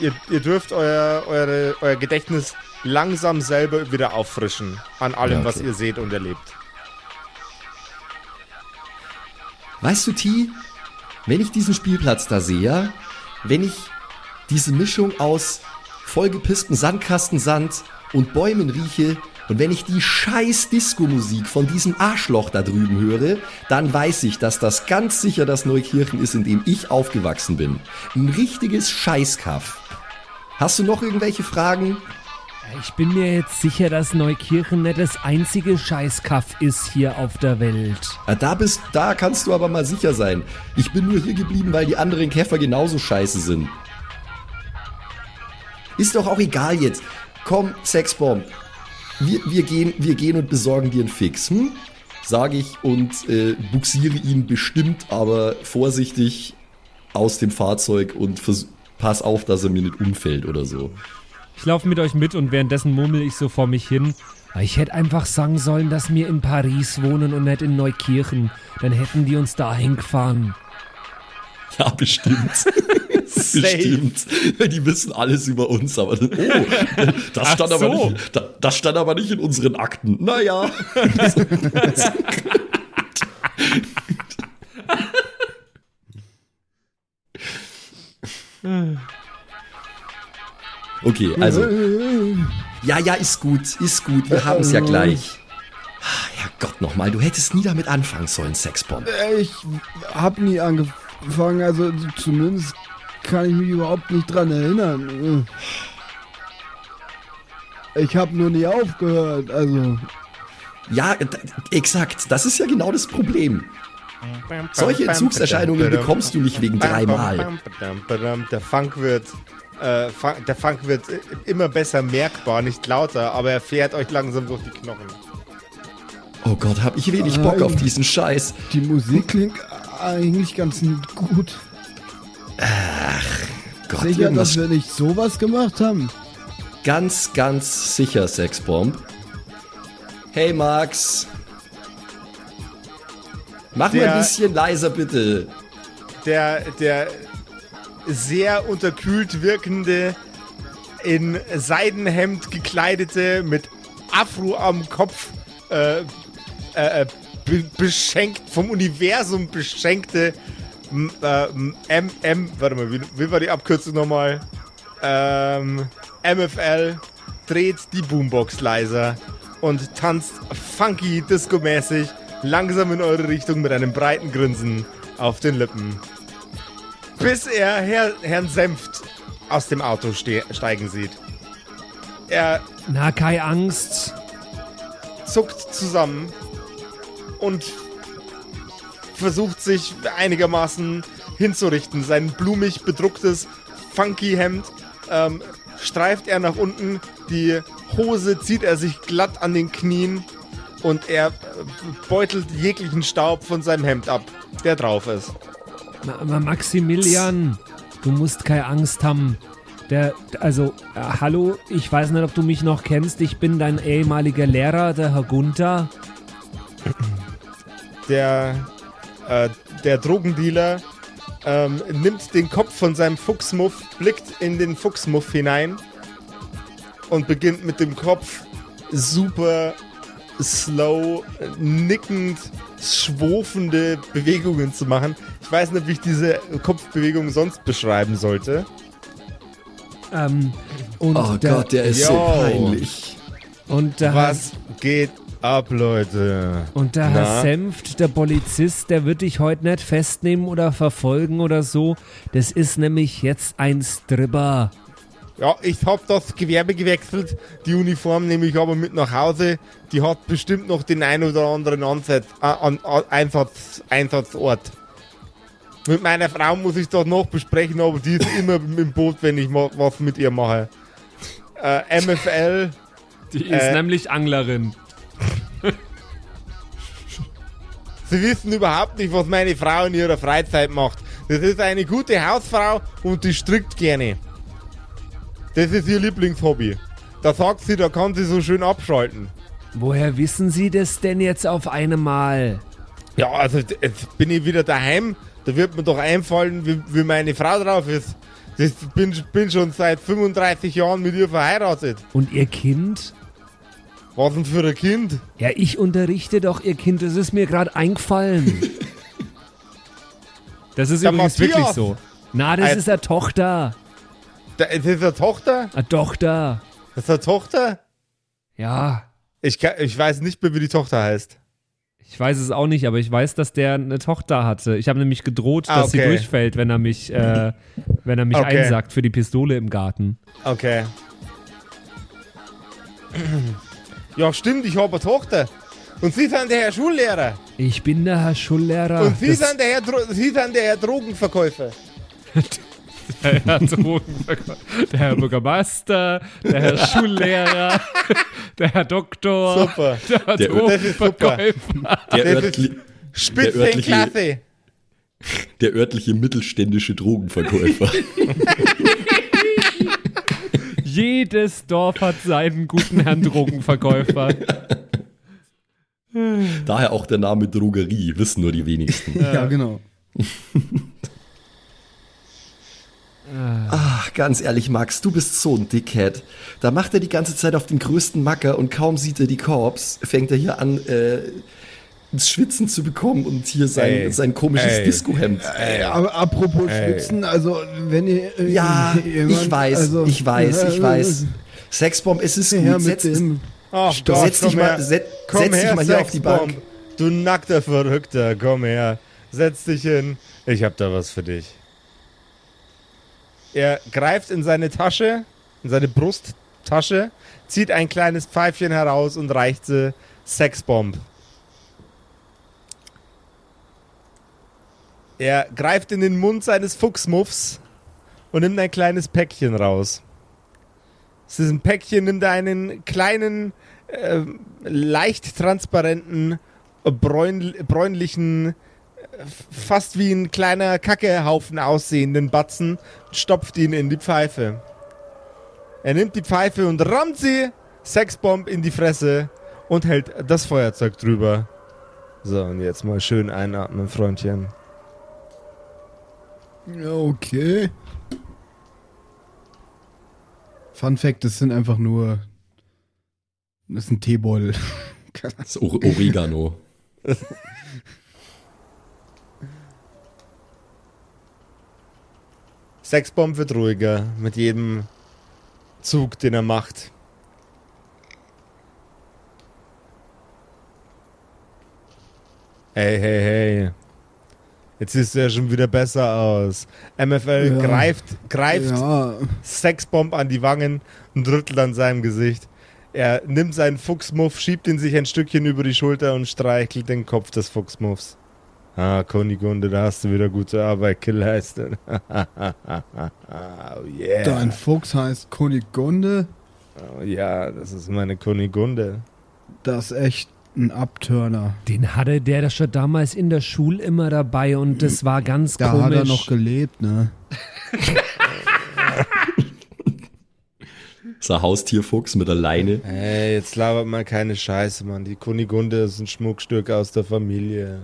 ihr, ihr dürft euer, eure, euer Gedächtnis langsam selber wieder auffrischen an allem, Ja, okay. was ihr seht und erlebt. Weißt du, T, wenn ich diesen Spielplatz da sehe, wenn ich diese Mischung aus vollgepisstem Sandkastensand und Bäumen rieche und wenn ich die scheiß Disco-Musik von diesem Arschloch da drüben höre, dann weiß ich, dass das ganz sicher das Neukirchen ist, in dem ich aufgewachsen bin. Ein richtiges Scheißkaff. Hast du noch irgendwelche Fragen? Ich bin mir jetzt sicher, dass Neukirchen nicht das einzige Scheißkaff ist hier auf der Welt. Ah, Da bist, da kannst du aber mal sicher sein. Ich bin nur hier geblieben, weil die anderen Käfer genauso scheiße sind. Ist doch auch egal jetzt. Komm, Sexbomb. Wir, wir, gehen, wir gehen und besorgen dir einen Fix, hm? Sage ich und äh, buxiere ihn bestimmt, aber vorsichtig aus dem Fahrzeug und pass auf, dass er mir nicht umfällt oder so. Ich laufe mit euch mit und währenddessen murmel ich so vor mich hin. Ich hätte einfach sagen sollen, dass wir in Paris wohnen und nicht in Neukirchen. Dann hätten die uns dahin gefahren. Ja, bestimmt. [laughs] [laughs] bestimmt. Die wissen alles über uns, aber oh, das stand, Ach aber so. nicht, da- das stand aber nicht in unseren Akten. Naja. [laughs] Okay, also. Ja, ja, ist gut, ist gut. Wir haben es ja gleich. Ah, Herrgott nochmal, du hättest nie damit anfangen sollen, Sexbomb. Äh, Ich hab nie angefangen, also zumindest kann ich mich überhaupt nicht dran erinnern. Ich habe nur nie aufgehört. Also, Ja, exakt. Das ist ja genau das Problem. Solche Entzugserscheinungen bekommst du nicht wegen dreimal. Der Funk wird, äh, Funk, der Funk wird immer besser merkbar, nicht lauter, aber er fährt euch langsam durch die Knochen. Oh Gott, hab ich wenig Bock auf diesen Scheiß. die Musik klingt eigentlich ganz gut. Gott, Sicher, dass wir nicht sowas gemacht haben. ganz, ganz sicher, Sexbomb. Hey Max. Mach mal Der- ein bisschen leiser, bitte. Der, der sehr unterkühlt wirkende, in Seidenhemd gekleidete, mit Afro am Kopf, äh, äh, äh, be beschenkt, vom Universum beschenkte m, äh, m, M, warte mal, wie, wie war die Abkürzung nochmal? Ähm, MFL dreht die Boombox leiser und tanzt funky disco-mäßig langsam in eure Richtung mit einem breiten Grinsen auf den Lippen. Bis er Herr, Herrn Senft aus dem Auto ste steigen sieht. Er Na, keine Angst. zuckt zusammen und versucht sich einigermaßen hinzurichten. Sein blumig bedrucktes funky Hemd ähm, streift er nach unten, die Hose zieht er sich glatt an den Knien und er äh, beutelt jeglichen Staub von seinem Hemd ab, der drauf ist. Ma Maximilian, du musst keine Angst haben. Der, also, äh, hallo, ich weiß nicht, ob du mich noch kennst. Ich bin dein ehemaliger Lehrer, der Herr Gunther. Der, äh, der Drogendealer ähm, nimmt den Kopf von seinem Fuchsmuff, blickt in den Fuchsmuff hinein und beginnt mit dem Kopf super slow, nickend, schwofende Bewegungen zu machen. Ich weiß nicht, wie ich diese Kopfbewegung sonst beschreiben sollte. Ähm, und Oh der, Gott, der ist so Yo. peinlich. und der, Was geht ab, Leute? und der Herr Na? Senft, der Polizist, der wird dich heute nicht festnehmen oder verfolgen oder so. Das ist nämlich jetzt ein Stripper. Ja, ich hab das Gewerbe gewechselt. Die Uniform nehme ich aber mit nach Hause. Die hat bestimmt noch den ein oder anderen Ansatz, äh, an, an, Einsatz, Einsatzort. Mit meiner Frau muss ich das noch besprechen, aber die ist immer [laughs] im Boot, wenn ich was mit ihr mache. Äh, MFL, Die ist Äh. nämlich Anglerin. Sie wissen überhaupt nicht, was meine Frau in ihrer Freizeit macht. Das ist eine gute Hausfrau und die strickt gerne. Das ist ihr Lieblingshobby. Da sagt sie, da kann sie so schön abschalten. Woher wissen Sie das denn jetzt auf einmal? Ja, also jetzt bin ich wieder daheim. Da wird mir doch einfallen, wie, wie meine Frau drauf ist. Ich bin, bin schon seit 35 Jahren mit ihr verheiratet. Und Ihr Kind? Was denn für ein Kind? Ja, ich unterrichte doch Ihr Kind, das ist mir gerade eingefallen. Das ist Der übrigens Matthias. wirklich so. Na, das Ein- ist eine Tochter. Da, ist das eine Tochter? Eine Tochter. Das ist eine Tochter? Ja. Ich, kann, ich weiß nicht mehr, wie die Tochter heißt. Ich weiß es auch nicht, aber ich weiß, dass der eine Tochter hatte. Ich habe nämlich gedroht, Ah, dass sie okay. durchfällt, wenn er mich, äh, wenn er mich Okay. einsackt für die Pistole im Garten. Okay. Ja, stimmt, ich habe eine Tochter. Und Sie sind der Herr Schullehrer. Ich bin der Herr Schullehrer. Und Sie sind der Herr, Dro Sie sind der Herr Drogenverkäufer. [laughs] Der Herr, Drogenverkäufer- der Herr Bürgermeister, der Herr Schullehrer, [laughs] der Herr Doktor, Super. [laughs] der Herr Der-. Drogenverkäufer. Der, örtli Spitzenklasse. der örtliche mittelständische Drogenverkäufer. Jedes Dorf hat seinen guten Herrn Drogenverkäufer. [laughs] Daher auch der Name Drogerie, wissen nur die wenigsten. Ja, genau. [laughs] Ach, ganz ehrlich, Max, du bist so ein Dickhead. Da macht er die ganze Zeit auf den größten Macker und kaum sieht er die Korps, fängt er hier an, äh, ins Schwitzen zu bekommen und hier sein, Ey. sein komisches. Disco-Hemd. Äh, aber apropos Ey. Schwitzen, also wenn ihr. äh, Ja, jemand- ich weiß, also, ich weiß, ich äh, weiß. Sexbomb, es ist gut. mit Setz, dem. Ach setz dich mal, set, setz dich mal hier auf die Bank. Du nackter Verrückter, komm her. Setz dich hin. Ich hab da was für dich. Er greift in seine Tasche, in seine Brust, Tasche, zieht ein kleines Pfeifchen heraus und reicht sie Sexbomb. Er greift in den Mund seines Fuchsmuffs und nimmt ein kleines Päckchen raus. Aus diesem Päckchen nimmt er einen kleinen, äh, leicht transparenten, bräun, bräunlichen, äh, fast wie ein kleiner Kackehaufen aussehenden Batzen und stopft ihn in die Pfeife. Er nimmt die Pfeife und rammt sie Sexbomb in die Fresse und hält das Feuerzeug drüber. So, und jetzt mal schön einatmen, Freundchen. Ja, okay. Fun Fact, das sind einfach nur. Das ist ein Teebeutel. [laughs] Das ist Or Oregano. [laughs] Sexbomb wird ruhiger mit jedem Zug, den er macht. Hey, hey, hey. Jetzt siehst du ja schon wieder besser aus. MFL Ja. greift, greift Ja, Sexbomb an die Wangen und rüttelt an seinem Gesicht. Er nimmt seinen Fuchsmuff, schiebt ihn sich ein Stückchen über die Schulter und streichelt den Kopf des Fuchsmuffs. Ah, Kunigunde, da hast du wieder gute Arbeit geleistet. [laughs] oh yeah. dein Fuchs heißt Kunigunde. Oh ja, das ist meine Kunigunde. Das ist echt ein Abturner. Den hatte der das schon damals in der Schule immer dabei und das war ganz Da komisch. hat er noch gelebt, ne? So ein Haustierfuchs mit der Leine. Ey, jetzt labert mal keine Scheiße, Mann. Die Kunigunde ist ein Schmuckstück aus der Familie.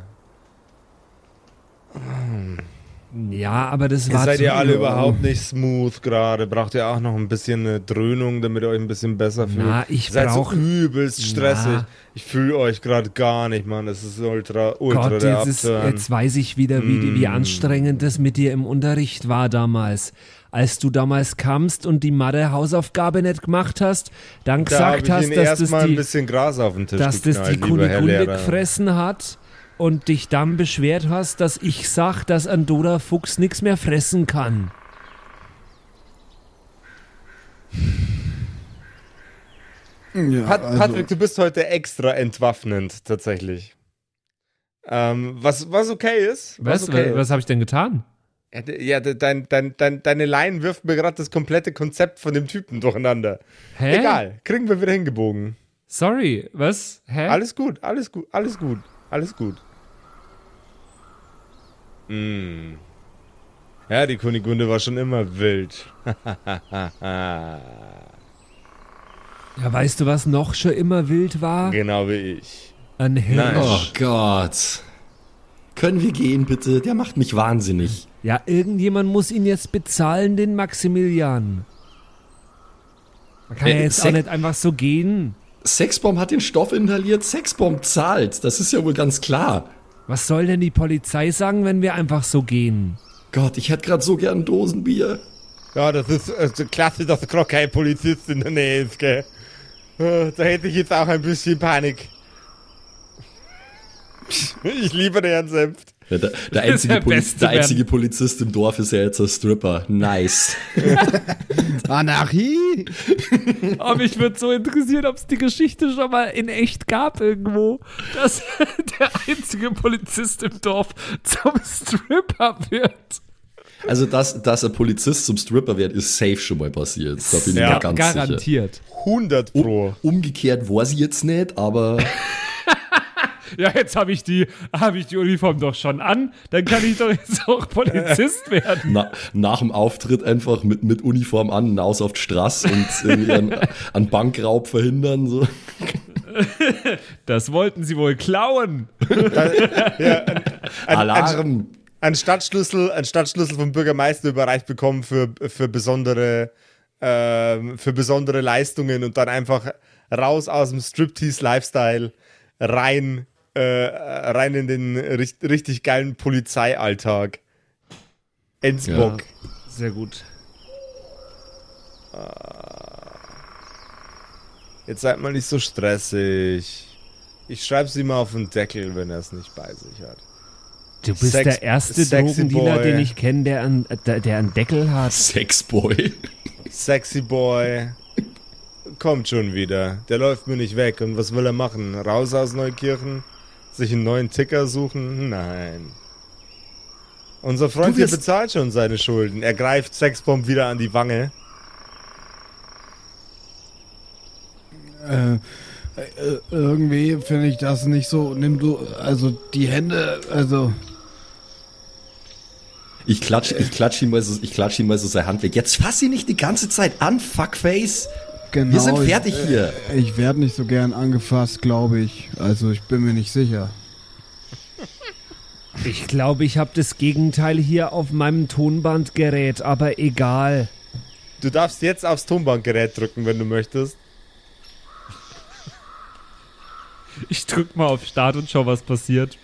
Ja, aber das war seid zu, ihr alle überhaupt nicht smooth gerade. Braucht ihr auch noch ein bisschen eine Dröhnung, damit ihr euch ein bisschen besser fühlt? Na, ich seid brauch- so übelst stressig. Na. Ich fühle euch gerade gar nicht, Mann. Das ist ultra, ultra Gott, jetzt, ist, jetzt weiß ich wieder, wie, wie Mm. anstrengend das mit dir im Unterricht war damals. Als du damals kamst und die Mathe-Hausaufgabe nicht gemacht hast, dann da gesagt hast, dass das ein die, bisschen Gras auf den Tisch dass das geknallt, die lieber Herr Kunigunde Lehrer. gefressen hat und dich dann beschwert hast, dass ich sag, dass ein Doda Fuchs nichts mehr fressen kann. Ja, Pat also, Patrick, du bist heute extra entwaffnend, tatsächlich. Ähm, was, was okay ist. Was, okay was, was habe ich denn getan? Ja, de- Ja, de- dein, dein, dein, deine Line wirft mir gerade das komplette Konzept von dem Typen durcheinander. Hä? Egal, kriegen wir wieder hingebogen. Sorry, was? Hä? Alles gut, alles gut, alles gut, alles gut. Mm. Ja, die Kunigunde war schon immer wild. [laughs] Ja, weißt du, was noch schon immer wild war? genau wie ich. Ein Hirsch. Nein. Oh Gott. Können wir gehen, bitte? Der macht mich wahnsinnig. Ja, irgendjemand muss ihn jetzt bezahlen, den Maximilian. Man kann ja Äh, jetzt auch Sek- nicht einfach so gehen. Sexbomb hat den Stoff inhaliert, Sexbomb zahlt. Das ist ja wohl ganz klar. Was soll denn die Polizei sagen, wenn wir einfach so gehen? Gott, ich hätte gerade so gern Dosenbier. Ja, das ist also klasse, dass gerade kein Polizist in der Nähe ist, gell? Äh, Da hätte ich jetzt auch ein bisschen Panik. Ich liebe den Herrn Senft. Ja, der, der, [laughs] einzige der Poli der einzige Polizist im Dorf ist ja jetzt ein Stripper. Nice. [laughs] Anarchie? [laughs] Aber mich würde so interessieren, ob es die Geschichte schon mal in echt gab irgendwo, dass der einzige Polizist im Dorf zum Stripper wird. Also, dass, dass ein Polizist zum Stripper wird, ist safe schon mal passiert. Da bin ich Ja, mir ganz sicher. Garantiert. 100 Pro. Umgekehrt weiß ich jetzt nicht, aber Ja, jetzt habe ich, die- hab ich die Uniform doch schon an. Dann kann ich doch jetzt auch Polizist [laughs] werden. na, nach dem Auftritt einfach mit, mit Uniform an, hinaus auf die Straße und irgendwie einen, einen Bankraub verhindern. So. Das wollten sie wohl klauen. Ein, Alarm! ein, Stadtschlüssel, ein Stadtschlüssel vom Bürgermeister überreicht bekommen für, für, besondere, ähm, für besondere Leistungen und dann einfach raus aus dem Striptease-Lifestyle rein, äh, rein in den richt, richtig geilen Polizeialltag. Ensbock. Sehr gut. Jetzt seid mal nicht so stressig. Ich schreib's ihm mal auf den Deckel, wenn er es nicht bei sich hat. Du bist Sex- der erste Drogendealer, den ich kenne, der, einen- der, der einen Deckel hat. Sexboy. Sexy Boy. kommt schon wieder. Der läuft mir nicht weg. Und was will er machen? Raus aus Neukirchen? Sich einen neuen Ticker suchen? Nein. Unser Freund hier bezahlt schon seine Schulden. Er greift Sexbomb wieder an die Wange. Äh, äh, irgendwie finde ich das nicht so. Nimm du, also die Hände, also. Ich klatsch, ich klatsch ihm mal so, ich klatsch ihm mal so seine Hand weg. Jetzt fass ihn nicht die ganze Zeit an, Fuckface. Genau, Wir sind fertig ich, hier. Äh, ich werde nicht so gern angefasst, glaube ich. Also ich bin mir nicht sicher. Ich glaube, ich habe das Gegenteil hier auf meinem Tonbandgerät, aber egal. Du darfst jetzt aufs Tonbandgerät drücken, wenn du möchtest. Ich drück mal auf Start und schau, was passiert.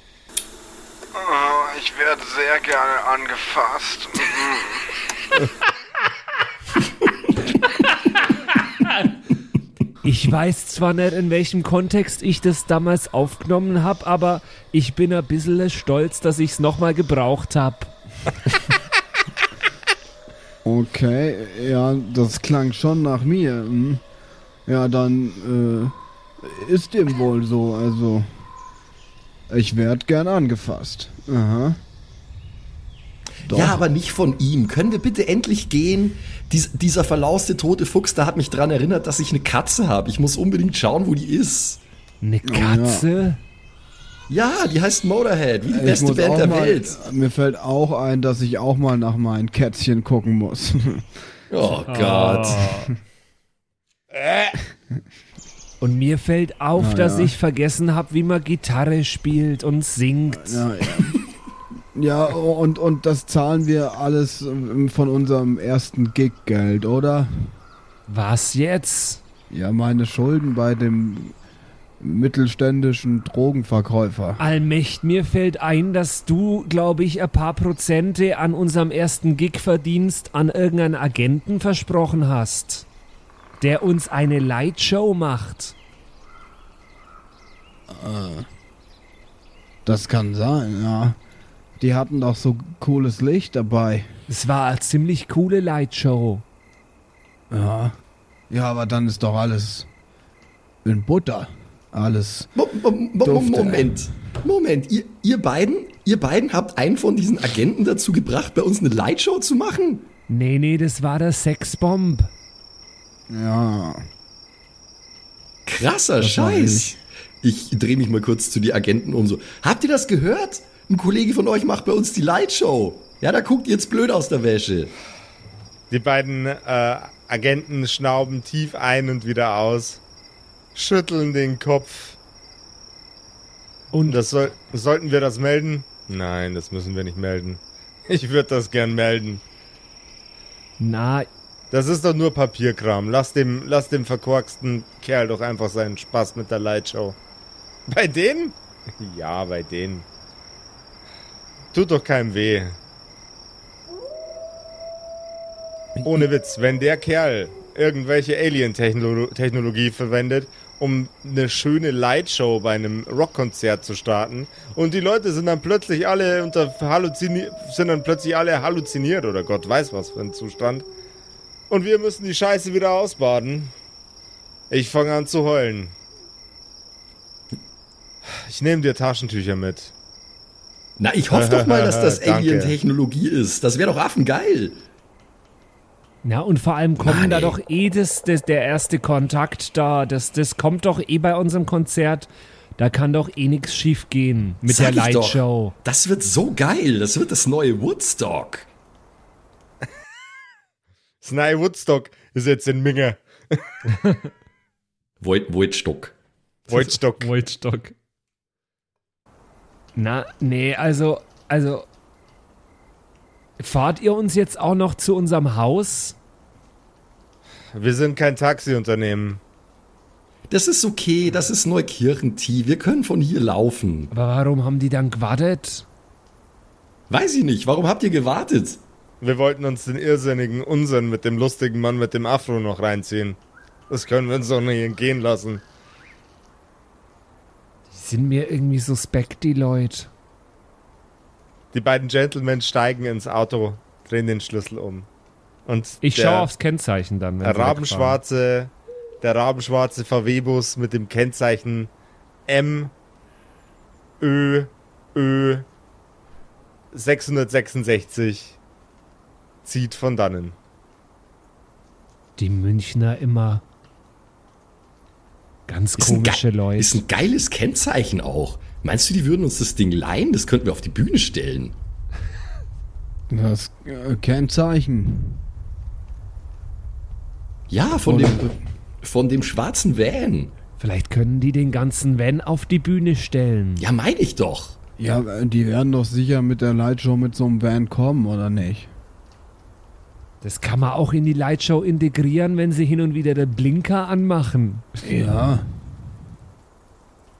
Oh, ich werde sehr gerne angefasst. [laughs] [laughs] Ich weiß zwar nicht, in welchem Kontext ich das damals aufgenommen habe, aber ich bin ein bisschen stolz, dass ich es nochmal gebraucht habe. [laughs] Okay, ja, das klang schon nach mir. Hm. Ja, dann äh, ist dem wohl so. Also ich werde gern angefasst. Aha. Doch. Ja, aber nicht von ihm. Können wir bitte endlich gehen? Dies, dieser verlauste tote Fuchs, da hat mich dran erinnert, dass ich eine Katze habe. Ich muss unbedingt schauen, wo die ist. Eine Katze? Ja, die heißt Motorhead, wie die Ich beste Band der mal, Welt. Mir fällt auch ein, dass ich auch mal nach meinen Kätzchen gucken muss. [laughs] Oh Gott. Und mir fällt auf, Na dass ja. ich vergessen habe, wie man Gitarre spielt und singt. ja, ja. Ja, und, und das zahlen wir alles ähm, von unserem ersten Gig-Geld, oder? Was jetzt? Ja, meine Schulden bei dem mittelständischen Drogenverkäufer. Allmächt, mir fällt ein, dass du, glaube ich, ein paar Prozente an unserem ersten Gig-Verdienst an irgendeinen Agenten versprochen hast, der uns eine Lightshow macht. Das kann sein, ja. Die hatten doch so cooles Licht dabei. Es war eine ziemlich coole Lightshow. Ja. Ja, aber dann ist doch alles in Butter. Alles. Mo. Moment. Moment, ihr, ihr beiden, ihr beiden habt einen von diesen Agenten dazu gebracht, bei uns eine Lightshow zu machen? Nee, nee, das war der Sexbomb. Ja. Krasser Das Scheiß. Ich drehe mich mal kurz zu die Agenten um so. Habt ihr das gehört? Ein Kollege von euch macht bei uns die Lightshow. Ja, da guckt ihr jetzt blöd aus der Wäsche. Die beiden äh, Agenten schnauben tief ein und wieder aus, schütteln den Kopf. Und das soll, sollten wir das melden? Nein, das müssen wir nicht melden. Ich würde das gern melden. Na, Das ist doch nur Papierkram. Lass dem, lass dem verkorksten Kerl doch einfach seinen Spaß mit der Lightshow. Bei denen? Ja, bei denen. Tut doch keinem weh. Ohne Witz, wenn der Kerl irgendwelche Alien-Technologie verwendet, um eine schöne Lightshow bei einem Rockkonzert zu starten und die Leute sind dann plötzlich alle unter halluzini sind dann plötzlich alle halluziniert oder Gott weiß was für ein Zustand. Und wir müssen die Scheiße wieder ausbaden. Ich fange an zu heulen. Ich nehme dir Taschentücher mit. Na, ich hoffe doch mal, dass das. [laughs] Alien-Technologie ist. Das wäre doch affengeil. na und vor allem kommen Mann, da doch eh das, das, der erste Kontakt da. Das, das kommt doch eh bei unserem Konzert. Da kann doch eh nichts schief gehen mit Sag der doch. Lightshow. Das wird so geil. Das wird das neue Woodstock. [laughs] Sny Woodstock ist jetzt in Minge. [laughs] Void, Voidstock. Woodstock. Voidstock. Na, nee, also, also. Fahrt ihr uns jetzt auch noch zu unserem Haus? Wir sind kein Taxiunternehmen. Das ist okay. Das ist Neukirchen-T. Wir können von hier laufen. Aber warum haben die dann gewartet? Weiß ich nicht. Warum habt ihr gewartet? Wir wollten uns den irrsinnigen Unsinn mit dem lustigen Mann mit dem Afro noch reinziehen. Das können wir uns doch nicht entgehen lassen. Die sind mir irgendwie suspekt, die Leute. Die beiden Gentlemen steigen ins Auto, drehen den Schlüssel um. Und Ich der schaue aufs Kennzeichen dann. wegfahren. rabenschwarze, der rabenschwarze VW-Bus mit dem Kennzeichen M Ö Ö 666 zieht von dannen. Die Münchner immer ganz Ist ein, komische Leute. ist ein geiles Kennzeichen auch. Meinst du, die würden uns das Ding leihen? Das könnten wir auf die Bühne stellen. Das äh, Kennzeichen. Ja, von Oder- dem, von dem schwarzen Van. Vielleicht können die den ganzen Van auf die Bühne stellen. Ja, meine ich doch. Ja, äh, die werden doch sicher mit der Lightshow mit so einem Van kommen, oder nicht? Das kann man auch in die Lightshow integrieren, wenn sie hin und wieder den Blinker anmachen. Ja.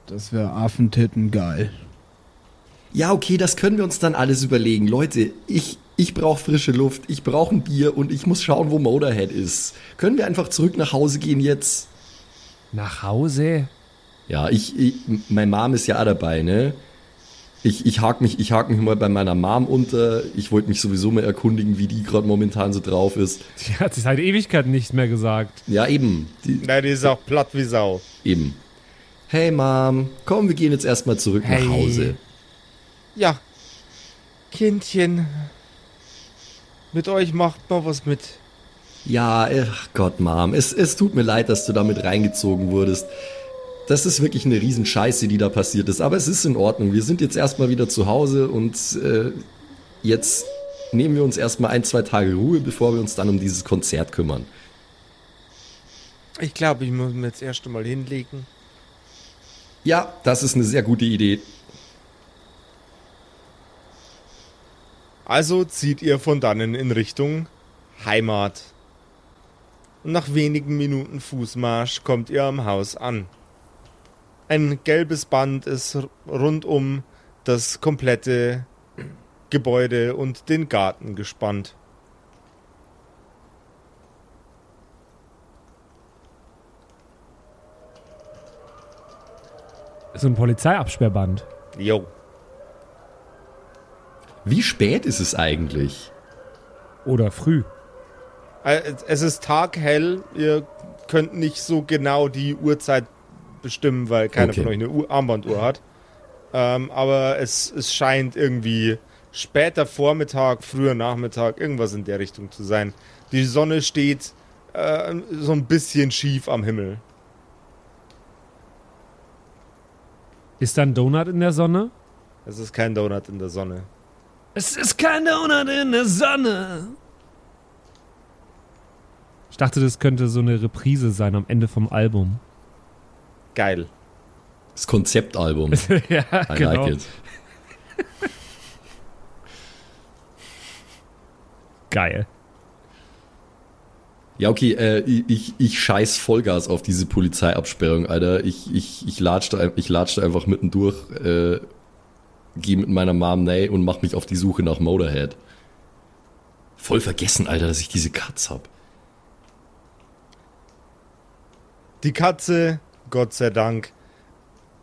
Das wäre Affentitten geil. Ja, okay, das können wir uns dann alles überlegen. Leute, ich, ich brauche frische Luft, ich brauche ein Bier und ich muss schauen, wo Motorhead ist. Können wir einfach zurück nach Hause gehen jetzt? Nach Hause? Ja, ich, ich mein Mom ist ja dabei, ne? Ich, ich hake mich, ich hake mich mal bei meiner Mom unter. Ich wollte mich sowieso mal erkundigen, wie die gerade momentan so drauf ist. Die hat sich seit Ewigkeiten nichts mehr gesagt. Ja, eben. Die, Nein, die ist auch platt wie Sau. eben. Hey Mom, komm, wir gehen jetzt erstmal zurück Hey. nach Hause. Ja. Kindchen. Mit euch macht man was mit. Ja, ach Gott, Mom, es, es tut mir leid, dass du damit reingezogen wurdest. Das ist wirklich eine Riesenscheiße, die da passiert ist. Aber es ist in Ordnung. Wir sind jetzt erstmal wieder zu Hause und äh, jetzt nehmen wir uns erstmal ein, zwei Tage Ruhe, bevor wir uns dann um dieses Konzert kümmern. Ich glaube, ich muss mir jetzt erst einmal hinlegen. Ja, das ist eine sehr gute Idee. Also zieht ihr von dannen in Richtung Heimat. Und nach wenigen Minuten Fußmarsch kommt ihr am Haus an. Ein gelbes Band ist rund um das komplette Gebäude und den Garten gespannt. So ein Polizeiabsperrband. Jo. Wie spät ist es eigentlich? Oder früh. Äh, Es ist taghell, ihr könnt nicht so genau die Uhrzeit bestimmen, weil keiner Okay. von euch eine Uhr, Armbanduhr hat. Ähm, aber es, es scheint irgendwie später Vormittag, früher Nachmittag, irgendwas in der Richtung zu sein. Die Sonne steht äh, so ein bisschen schief am Himmel. Ist da ein Donut in der Sonne? Es ist kein Donut in der Sonne. Es ist kein Donut in der Sonne. Ich dachte, das könnte so eine Reprise sein am Ende vom Album. Geil. Das Konzeptalbum. [laughs] ja, I genau. like it. Geil. Ja, okay, äh, ich, ich scheiß Vollgas auf diese Polizeiabsperrung, Alter. Ich, ich, ich latsch da, ich latsch da einfach mittendurch, äh, geh mit meiner Mom nay und mach mich auf die Suche nach Motorhead. Voll vergessen, Alter, dass ich diese Katz hab. Die Katze, Gott sei Dank,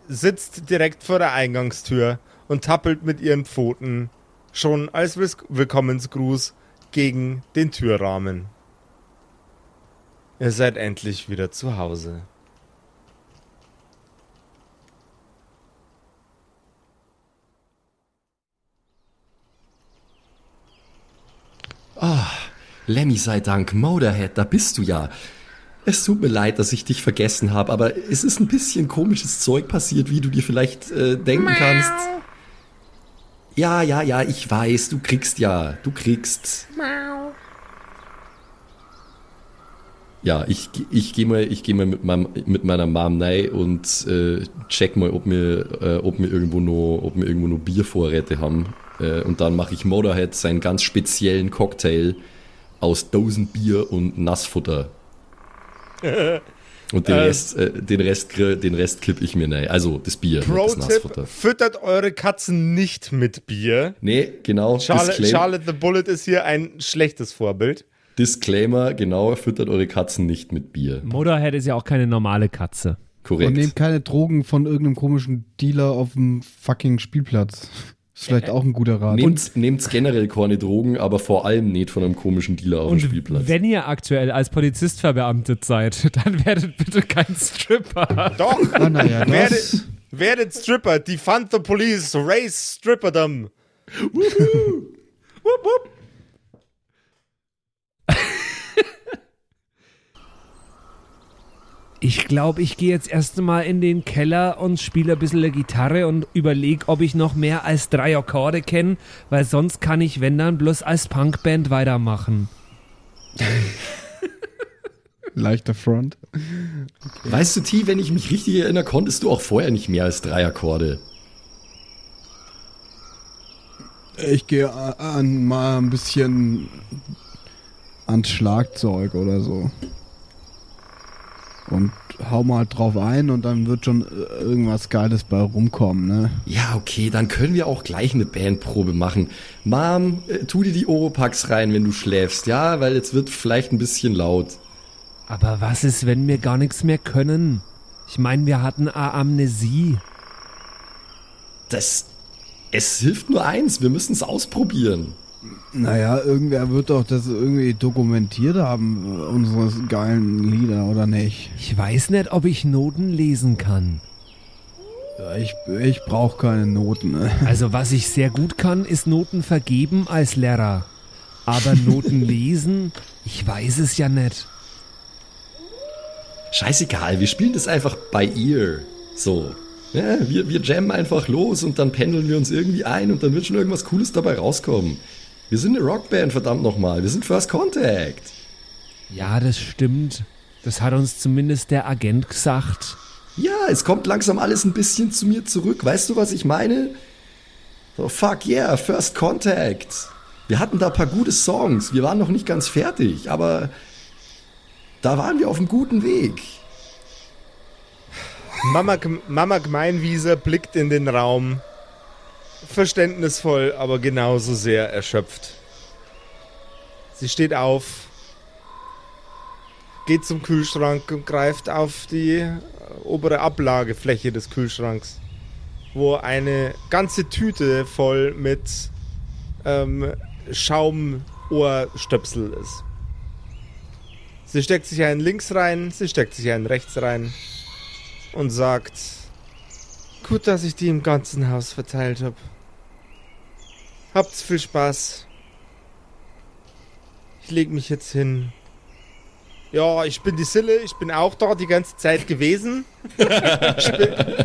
sitzt direkt vor der Eingangstür und tappelt mit ihren Pfoten schon als Willkommensgruß gegen den Türrahmen. Ihr seid endlich wieder zu Hause. Lemmy sei Dank, Motorhead, da bist du ja. Es tut mir leid, dass ich dich vergessen habe, aber es ist ein bisschen komisches Zeug passiert, wie du dir vielleicht äh, denken kannst. Ja, ja, ja, ich weiß, du kriegst ja, du kriegst. Ja, ich, ich gehe mal, ich geh mal mit, meinem, mit meiner Mom rein und äh, check mal, ob wir, äh, ob wir irgendwo noch, ob wir irgendwo noch Biervorräte haben. Äh, und dann mache ich Motorhead seinen ganz speziellen Cocktail aus Dosenbier und Nassfutter. [laughs] Und den Äh, Rest, äh, den Rest, den Rest kipp ich mir rein. Also das Bier, nicht das Nassfutter. Füttert eure Katzen nicht mit Bier. Nee, genau. Charlotte, Charlotte the Bullet ist hier ein schlechtes Vorbild. Disclaimer, genau, füttert eure Katzen nicht mit Bier. Motorhead ist ja auch keine normale Katze. Und Korrekt. nehmt keine Drogen von irgendeinem komischen Dealer auf dem fucking Spielplatz. Ist vielleicht auch ein guter Rat. Nehmt, nehmt generell keine Drogen, aber vor allem nicht von einem komischen Dealer auf dem Spielplatz. wenn ihr aktuell als Polizist verbeamtet seid, [laughs] dann werdet bitte kein Stripper. Doch, [laughs] Ah, naja, das. werdet, werdet Stripper, defund the police, raise Stripperdom. Ich glaube, ich gehe jetzt erst mal in den Keller und spiele ein bisschen Gitarre und überlege, ob ich noch mehr als drei Akkorde kenne, weil sonst kann ich, wenn dann, bloß als Punkband weitermachen. [laughs] Leichter Front. Weißt du, T, wenn ich mich richtig erinnere, konntest du auch vorher nicht mehr als drei Akkorde. Ich gehe an, mal ein bisschen ans Schlagzeug oder so. Und hau mal drauf ein und dann wird schon äh, irgendwas Geiles bei rumkommen, ne? Ja, okay, dann können wir auch gleich eine Bandprobe machen. Mom, äh, tu dir die Oropax rein, wenn du schläfst, ja? Weil jetzt wird vielleicht ein bisschen laut. Aber was ist, wenn wir gar nichts mehr können? Ich meine, wir hatten Amnesie. Das. Es hilft nur eins, wir müssen es ausprobieren. Naja, irgendwer wird doch das irgendwie dokumentiert haben, unsere geilen Lieder, oder nicht? Ich weiß nicht, ob ich Noten lesen kann. Ja, ich ich brauche keine Noten, ne? [laughs] Also was ich sehr gut kann, ist Noten vergeben als Lehrer. Aber Noten [laughs] lesen, ich weiß es ja nicht. Scheißegal, wir spielen das einfach bei ihr. So. Ja, wir, wir jammen einfach los und dann pendeln wir uns irgendwie ein und dann wird schon irgendwas Cooles dabei rauskommen. Wir sind eine Rockband, verdammt nochmal. Wir sind First Contact. Ja, das stimmt. Das hat uns zumindest der Agent gesagt. Ja, es kommt langsam alles ein bisschen zu mir zurück. Weißt du, was ich meine? Oh, fuck yeah, First Contact. Wir hatten da ein paar gute Songs. Wir waren noch nicht ganz fertig, aber da waren wir auf einem guten Weg. Mama, Mama Gemeinwieser blickt in den Raum. Verständnisvoll, aber genauso sehr erschöpft. Sie steht auf, geht zum Kühlschrank und greift auf die äh, obere Ablagefläche des Kühlschranks, wo eine ganze Tüte voll mit ähm, Schaumohrstöpsel ist. Sie steckt sich einen links rein, sie steckt sich einen rechts rein und sagt, gut, dass ich die im ganzen Haus verteilt habe. Habt's viel Spaß. Ich leg mich jetzt hin. Ja, ich bin die Sille, ich bin auch da die ganze Zeit gewesen. Bin,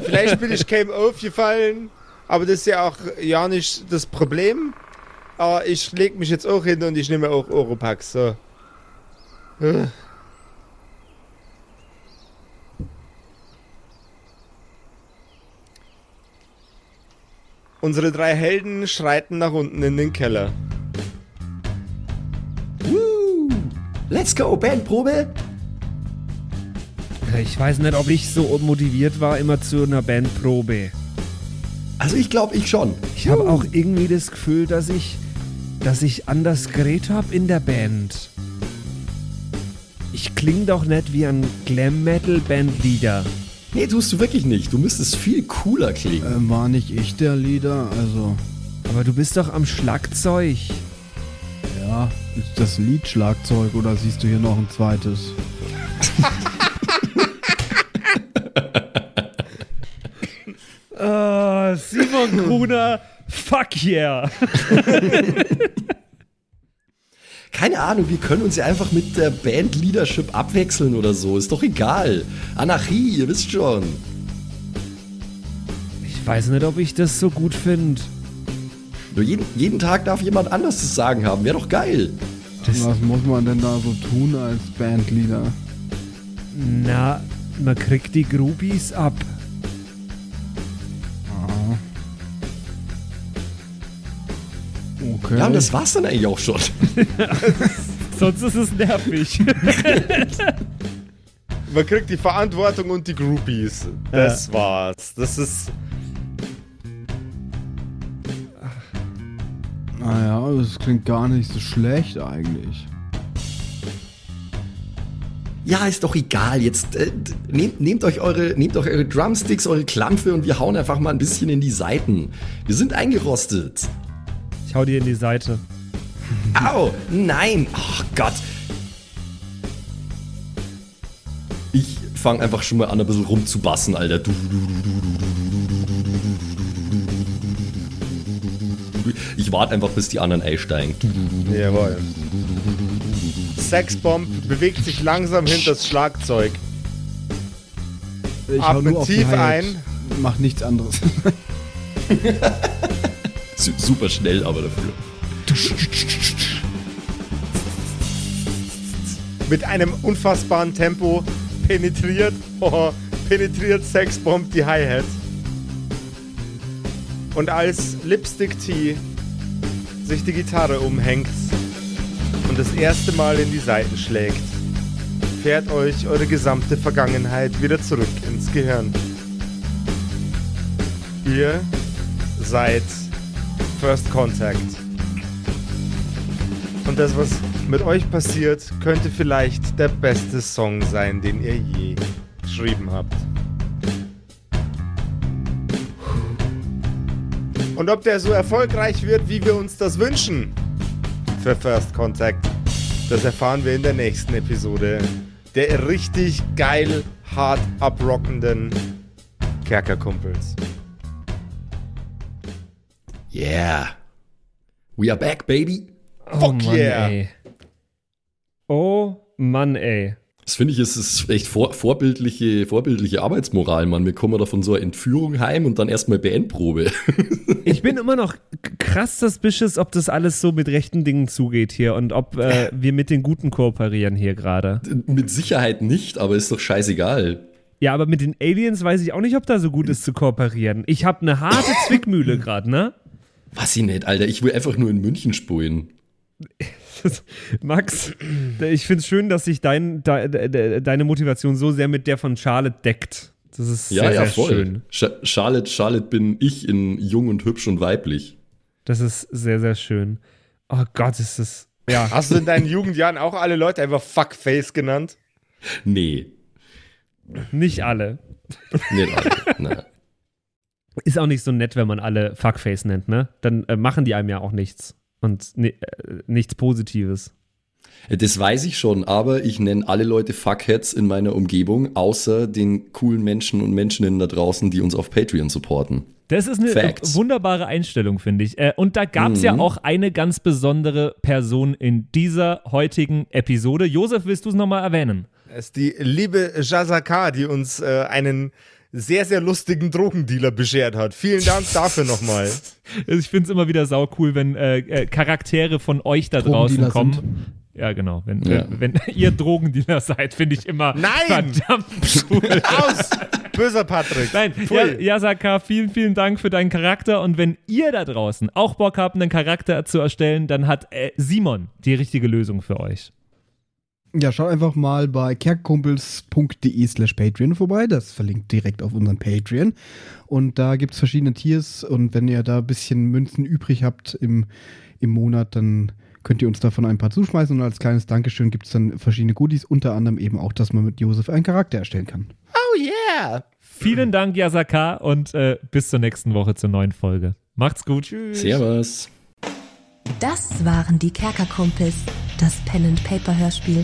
vielleicht bin ich keinem aufgefallen, aber das ist ja auch ja nicht das Problem. Aber ich leg mich jetzt auch hin und ich nehme auch Oropax. So. Unsere drei Helden schreiten nach unten in den Keller. Woo! Let's go, Bandprobe! Ich weiß nicht, ob ich so motiviert war, immer zu einer Bandprobe. Also ich glaube, ich schon. Ich habe auch irgendwie das Gefühl, dass ich, dass ich anders geredet habe in der Band. Ich kling doch nicht wie ein Glam-Metal-Bandleader. Nee, tust du wirklich nicht. Du müsstest viel cooler klingen. Äh, war nicht ich der Lieder? Also, Aber du bist doch am Schlagzeug. ja, ist das Lied Schlagzeug oder siehst du hier noch ein zweites? Ah, [laughs] Simon Gruner, fuck yeah. [laughs] Keine Ahnung, wir können uns ja einfach mit der Band-Leadership abwechseln oder so. Ist doch egal. Anarchie, ihr wisst schon. Ich weiß nicht, ob ich das so gut finde. Nur jeden, jeden Tag darf jemand anders zu sagen haben. Wäre doch geil. Was muss man denn da so tun als Bandleader? Na, man kriegt die Groupies ab. Okay. Ja, und das war's dann eigentlich auch schon. [laughs] Sonst ist es nervig. [laughs] Man kriegt die Verantwortung und die Groupies. Das war's. Das ist. naja, das klingt gar nicht so schlecht eigentlich. Ja, ist doch egal. Jetzt äh, nehmt, nehmt, euch eure, nehmt euch eure Drumsticks, eure Klampfe und wir hauen einfach mal ein bisschen in die Seiten. Wir sind eingerostet. Hau dir in die Seite. Au! Nein! Ach Gott! Ich fange einfach schon mal an, ein bisschen rumzubassen, Alter. Ich warte einfach, bis die anderen einsteigen. Jawohl. Sexbomb bewegt sich langsam hinter das Schlagzeug. Ich die tief ein. Mach nichts anderes. Su- Super schnell aber dafür. Mit einem unfassbaren Tempo penetriert, oh, [laughs] penetriert Sexbomb die Hi-Hat. Und als Lipstick T sich die Gitarre umhängt und das erste Mal in die Saiten schlägt, fährt euch eure gesamte Vergangenheit wieder zurück ins Gehirn. Ihr seid First Contact. Und das, was mit euch passiert, könnte vielleicht der beste Song sein, den ihr je geschrieben habt. Und ob der so erfolgreich wird, wie wir uns das wünschen für First Contact, das erfahren wir in der nächsten Episode der richtig geil hart abrockenden Kerkerkumpels. Yeah. We are back, baby. Oh Fuck Mann, yeah. ey. Oh Mann, ey. Das finde ich, ist, ist echt vor, vorbildliche, vorbildliche Arbeitsmoral, Mann. Wir kommen da von so einer Entführung heim und dann erstmal Bandprobe. [laughs] Ich bin immer noch krass suspicious, ob das alles so mit rechten Dingen zugeht hier und ob äh, [laughs] wir mit den Guten kooperieren hier gerade. Mit Sicherheit nicht, aber ist doch scheißegal. Ja, aber mit den Aliens weiß ich auch nicht, ob da so gut ist zu kooperieren. Ich habe eine harte Zwickmühle [laughs] gerade, ne? Was ich nicht, Alter. Ich will einfach nur in München spulen. [laughs] Max, ich finde es schön, dass sich dein, de, de, deine Motivation so sehr mit der von Charlotte deckt. Das ist Ja, sehr, ja, sehr voll. schön. Charlotte, Charlotte bin ich in jung und hübsch und weiblich. Das ist sehr, sehr schön. Oh Gott, ist das. Ja. Hast du in deinen Jugendjahren auch alle Leute einfach Fuckface genannt? Nee. Nicht alle. Nicht alle. Ist auch nicht so nett, wenn man alle Fuckface nennt, ne? Dann äh, machen die einem ja auch nichts. Und ni äh, nichts Positives. Das weiß ich schon, aber ich nenne alle Leute Fuckheads in meiner Umgebung, außer den coolen Menschen und Menschinnen da draußen, die uns auf Patreon supporten. Das ist eine Facts. äh, wunderbare Einstellung, finde ich. Äh, und da gab es ja Mhm. auch eine ganz besondere Person in dieser heutigen Episode. Josef, willst du es nochmal erwähnen? Es ist die liebe Jazaka, die uns äh, einen sehr, sehr lustigen Drogendealer beschert hat. Vielen Dank dafür nochmal. [laughs] Also ich finde es immer wieder sau cool, wenn äh, äh, Charaktere von euch da draußen kommen. Ja, genau. Wenn, Ja. wenn, wenn [laughs] ihr Drogendealer seid, finde ich immer Nein! verdammt [laughs] cool. Aus! Böser Patrick. Nein, Pfui. ja, Yasaka, vielen, vielen Dank für deinen Charakter. Und wenn ihr da draußen auch Bock habt, einen Charakter zu erstellen, dann hat äh, Simon die richtige Lösung für euch. Ja, schaut einfach mal bei kerkumpels.de slash Patreon vorbei. Das verlinkt direkt auf unseren Patreon. Und da gibt es verschiedene Tiers. Und wenn ihr da ein bisschen Münzen übrig habt im, im Monat, dann könnt ihr uns davon ein paar zuschmeißen. Und als kleines Dankeschön gibt es dann verschiedene Goodies. Unter anderem eben auch, dass man mit Josef einen Charakter erstellen kann. Oh yeah! Vielen Dank, Yasaka, und äh, bis zur nächsten Woche zur neuen Folge. Macht's gut. Tschüss. Servus. Das waren die Kerkerkumpels, das Pen and Paper Hörspiel.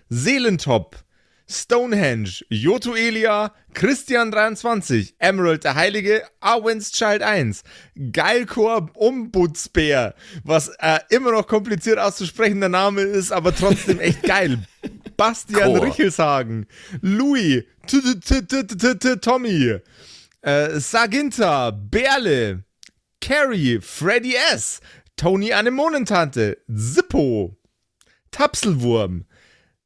Seelentop, Stonehenge, Joto Elia, Christian23, Emerald der Heilige, Arwen's Child 1, Geilkor Ombudsbär, was äh, immer noch kompliziert auszusprechender Name ist, aber trotzdem echt geil. [laughs] Bastian Chor. Richelshagen, Louis, Tommy, äh, Saginta, Berle, Carrie, Freddy S., Tony Anemonentante, Zippo, Tapselwurm,